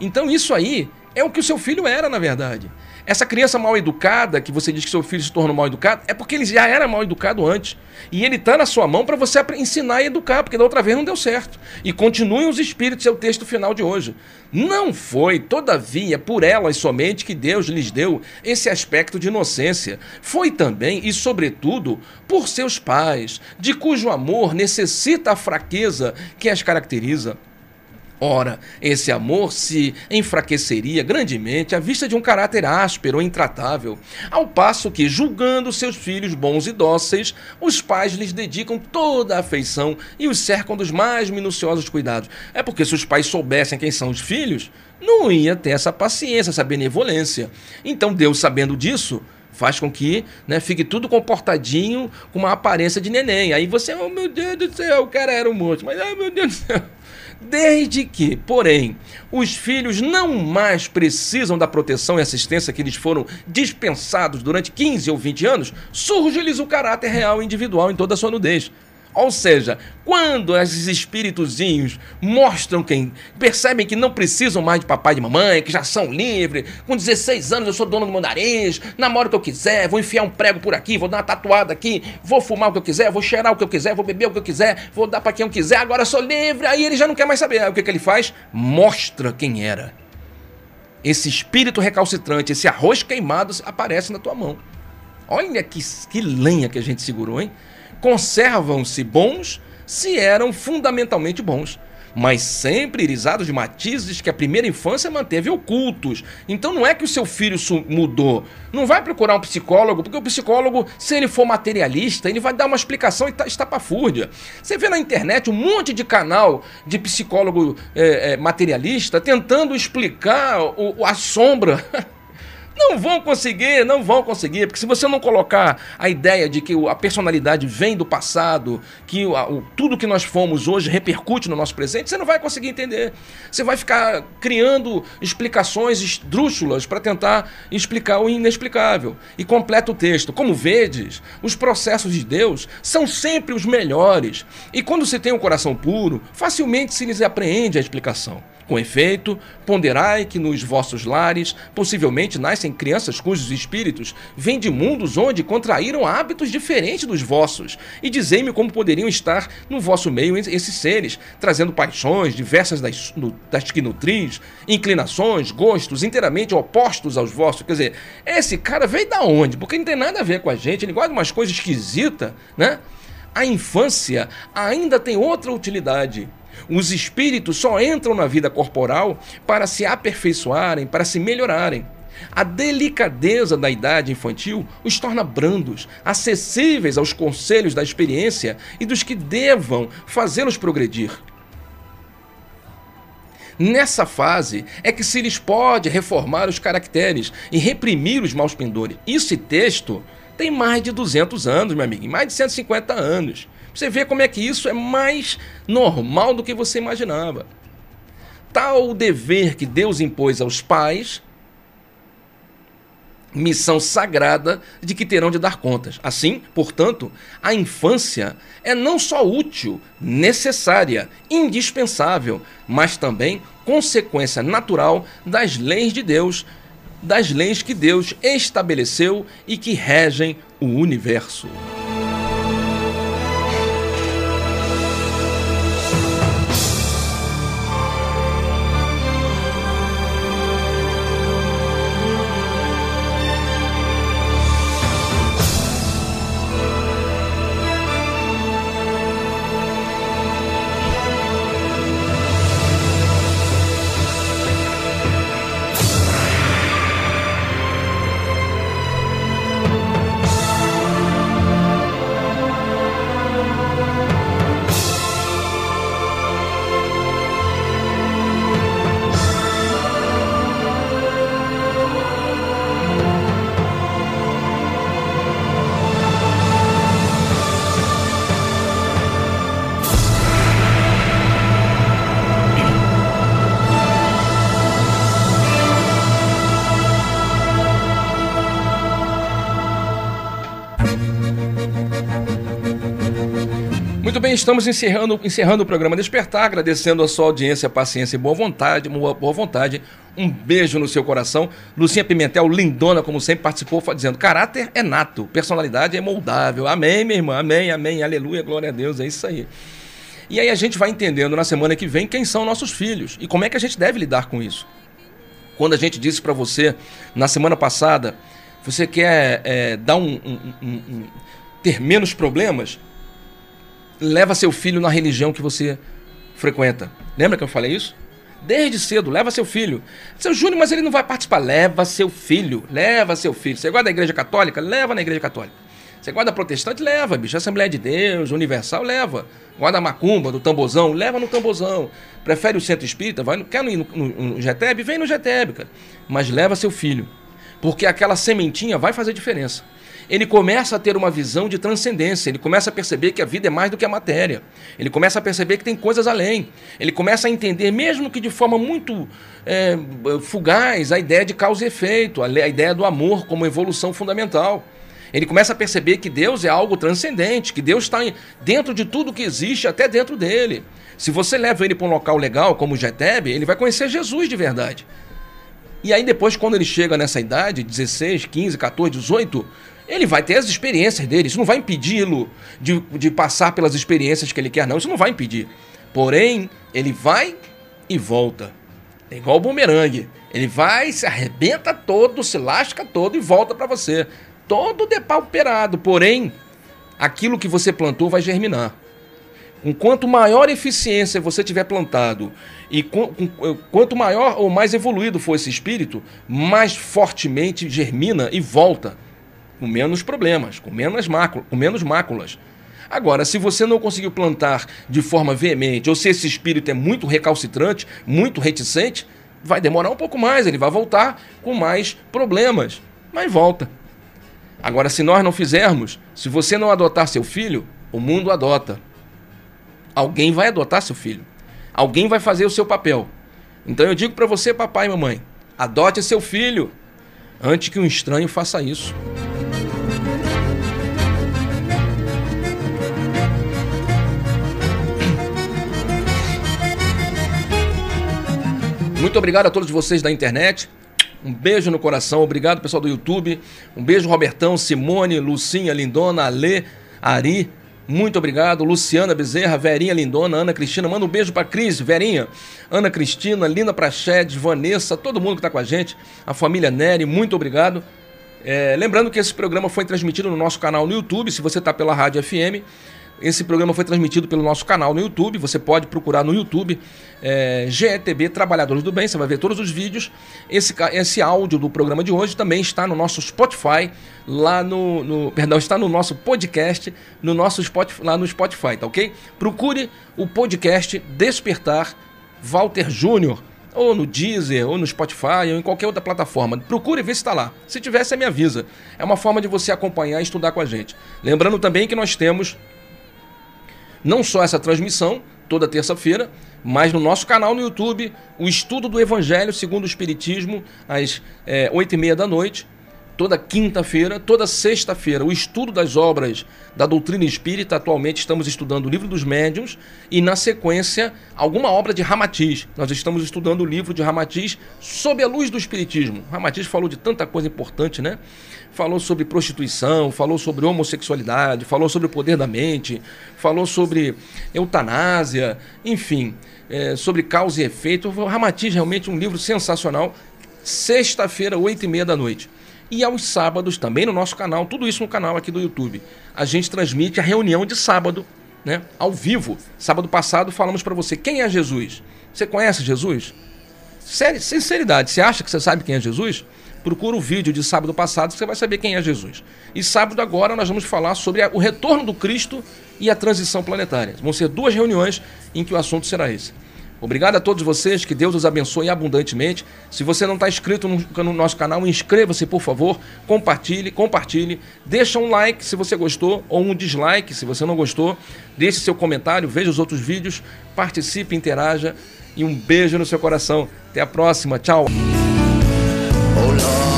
S1: Então isso aí é o que o seu filho era, na verdade. Essa criança mal educada, que você diz que seu filho se tornou mal educado, é porque ele já era mal educado antes. E ele está na sua mão para você ensinar e educar, porque da outra vez não deu certo. E continuem os espíritos, é o texto final de hoje. Não foi, todavia, por elas somente que Deus lhes deu esse aspecto de inocência. Foi também e, sobretudo, por seus pais, de cujo amor necessita a fraqueza que as caracteriza. Ora, esse amor se enfraqueceria grandemente à vista de um caráter áspero ou intratável, ao passo que, julgando seus filhos bons e dóceis, os pais lhes dedicam toda a afeição e os cercam dos mais minuciosos cuidados. É porque se os pais soubessem quem são os filhos, não ia ter essa paciência, essa benevolência. Então Deus, sabendo disso, faz com que né, fique tudo comportadinho, com uma aparência de neném. Aí você, oh meu Deus do céu, o cara era um monte, mas oh meu Deus do céu. Desde que, porém, os filhos não mais precisam da proteção e assistência que lhes foram dispensados durante 15 ou 20 anos, surge-lhes o caráter real e individual em toda a sua nudez. Ou seja, quando esses espíritozinhos mostram quem percebem que não precisam mais de papai e de mamãe, que já são livres, com 16 anos eu sou dono do meu nariz, namoro o que eu quiser, vou enfiar um prego por aqui, vou dar uma tatuada aqui, vou fumar o que eu quiser, vou cheirar o que eu quiser, vou beber o que eu quiser, vou dar para quem eu quiser, agora eu sou livre, aí ele já não quer mais saber. Aí o que, que ele faz? Mostra quem era. Esse espírito recalcitrante, esse arroz queimado aparece na tua mão. Olha que, que lenha que a gente segurou, hein? Conservam-se bons se eram fundamentalmente bons, mas sempre irisados de matizes que a primeira infância manteve ocultos. Então não é que o seu filho mudou. Não vai procurar um psicólogo, porque o psicólogo, se ele for materialista, ele vai dar uma explicação e tá, estapafúrdia. Você vê na internet um monte de canal de psicólogo é, é, materialista tentando explicar o, a sombra [LAUGHS] Não vão conseguir, não vão conseguir, porque se você não colocar a ideia de que a personalidade vem do passado, que o, o, tudo que nós fomos hoje repercute no nosso presente, você não vai conseguir entender. Você vai ficar criando explicações esdrúxulas para tentar explicar o inexplicável. E completa o texto. Como vedes, os processos de Deus são sempre os melhores. E quando se tem um coração puro, facilmente se lhes apreende a explicação. Com efeito, ponderai que nos vossos lares possivelmente nascem crianças cujos espíritos vêm de mundos onde contraíram hábitos diferentes dos vossos, e dizei-me como poderiam estar no vosso meio esses seres, trazendo paixões diversas das, no, das que nutris, inclinações, gostos inteiramente opostos aos vossos. Quer dizer, esse cara veio da onde? Porque não tem nada a ver com a gente, ele de umas coisas esquisitas, né? A infância ainda tem outra utilidade os espíritos só entram na vida corporal para se aperfeiçoarem, para se melhorarem. A delicadeza da idade infantil os torna brandos, acessíveis aos conselhos da experiência e dos que devam fazê-los progredir. Nessa fase é que se lhes pode reformar os caracteres e reprimir os maus pendores. Esse texto tem mais de 200 anos, meu amigo, mais de 150 anos. Você vê como é que isso é mais normal do que você imaginava. Tal dever que Deus impôs aos pais, missão sagrada de que terão de dar contas. Assim, portanto, a infância é não só útil, necessária, indispensável, mas também consequência natural das leis de Deus, das leis que Deus estabeleceu e que regem o universo. Bem, estamos encerrando, encerrando o programa Despertar, agradecendo a sua audiência, paciência e boa vontade, boa, boa vontade. Um beijo no seu coração. Lucinha Pimentel, lindona, como sempre, participou, dizendo: caráter é nato, personalidade é moldável. Amém, minha irmã, amém, amém, aleluia, glória a Deus, é isso aí. E aí a gente vai entendendo na semana que vem quem são nossos filhos e como é que a gente deve lidar com isso. Quando a gente disse para você na semana passada, você quer é, dar um, um, um, um, ter menos problemas, leva seu filho na religião que você frequenta. Lembra que eu falei isso? Desde cedo, leva seu filho. Seu Júnior, mas ele não vai participar. Leva seu filho, leva seu filho. Você gosta da igreja católica? Leva na igreja católica. Você guarda protestante? Leva, bicho. Assembleia de Deus, Universal, leva. Guarda macumba, do tambozão, leva no tambozão. Prefere o centro espírita? Vai, quer ir no, no, no? Vem no GTEB, cara. Mas leva seu filho. Porque aquela sementinha vai fazer diferença. Ele começa a ter uma visão de transcendência, ele começa a perceber que a vida é mais do que a matéria. Ele começa a perceber que tem coisas além. Ele começa a entender, mesmo que de forma muito é, fugaz, a ideia de causa e efeito, a ideia do amor como evolução fundamental. Ele começa a perceber que Deus é algo transcendente, que Deus está dentro de tudo que existe, até dentro dele. Se você leva ele para um local legal, como o Geteb, ele vai conhecer Jesus de verdade. E aí depois, quando ele chega nessa idade, 16, 15, 14, 18, ele vai ter as experiências dele. Isso não vai impedi-lo de, de passar pelas experiências que ele quer, não. Isso não vai impedir. Porém, ele vai e volta. É igual o bumerangue. Ele vai, se arrebenta todo, se lasca todo e volta para você todo depauperado, porém, aquilo que você plantou vai germinar. Com quanto maior eficiência você tiver plantado e com, com, quanto maior ou mais evoluído for esse espírito, mais fortemente germina e volta, com menos problemas, com menos, mácula, com menos máculas. Agora, se você não conseguiu plantar de forma veemente, ou se esse espírito é muito recalcitrante, muito reticente, vai demorar um pouco mais, ele vai voltar com mais problemas, mas volta. Agora, se nós não fizermos, se você não adotar seu filho, o mundo adota. Alguém vai adotar seu filho. Alguém vai fazer o seu papel. Então eu digo para você, papai e mamãe, adote seu filho antes que um estranho faça isso. Muito obrigado a todos vocês da internet. Um beijo no coração. Obrigado, pessoal do YouTube. Um beijo, Robertão, Simone, Lucinha, Lindona, Alê, Ari. Muito obrigado. Luciana Bezerra, Verinha Lindona, Ana Cristina. Manda um beijo para Cris, Verinha, Ana Cristina, Lina Prachedes, Vanessa, todo mundo que está com a gente. A família Nery, muito obrigado. É, lembrando que esse programa foi transmitido no nosso canal no YouTube. Se você está pela Rádio FM, esse programa foi transmitido pelo nosso canal no YouTube. Você pode procurar no YouTube é, GETB Trabalhadores do Bem. Você vai ver todos os vídeos. Esse, esse áudio do programa de hoje também está no nosso Spotify, lá no, no perdão, está no nosso podcast, no nosso Spotify, lá no Spotify, tá ok? Procure o podcast Despertar Walter Júnior ou no Deezer, ou no Spotify, ou em qualquer outra plataforma. Procure ver se está lá. Se tiver, você me avisa. É uma forma de você acompanhar e estudar com a gente. Lembrando também que nós temos não só essa transmissão, toda terça-feira, mas no nosso canal no YouTube, o estudo do Evangelho segundo o Espiritismo, às é, oito e meia da noite, toda quinta-feira, toda sexta-feira, o estudo das obras da doutrina espírita. Atualmente estamos estudando o livro dos médiuns e, na sequência, alguma obra de Ramatiz. Nós estamos estudando o livro de Ramatiz sob a luz do Espiritismo. Ramatiz falou de tanta coisa importante, né? Falou sobre prostituição, falou sobre homossexualidade, falou sobre o poder da mente, falou sobre eutanásia, enfim, é, sobre causa e efeito. O Ramatiz realmente um livro sensacional. Sexta-feira, oito e meia da noite. E aos sábados, também no nosso canal, tudo isso no canal aqui do YouTube, a gente transmite a reunião de sábado, né, ao vivo. Sábado passado falamos para você quem é Jesus. Você conhece Jesus? Sério, sinceridade, você acha que você sabe quem é Jesus? Procura o vídeo de sábado passado, você vai saber quem é Jesus. E sábado agora nós vamos falar sobre o retorno do Cristo e a transição planetária. Vão ser duas reuniões em que o assunto será esse. Obrigado a todos vocês, que Deus os abençoe abundantemente. Se você não está inscrito no, no, nosso canal, inscreva-se, por favor, compartilhe, compartilhe, deixa um like se você gostou, ou um dislike se você não gostou, deixe seu comentário, veja os outros vídeos, participe, interaja e um beijo no seu coração. Até a próxima, tchau! Oh Lord.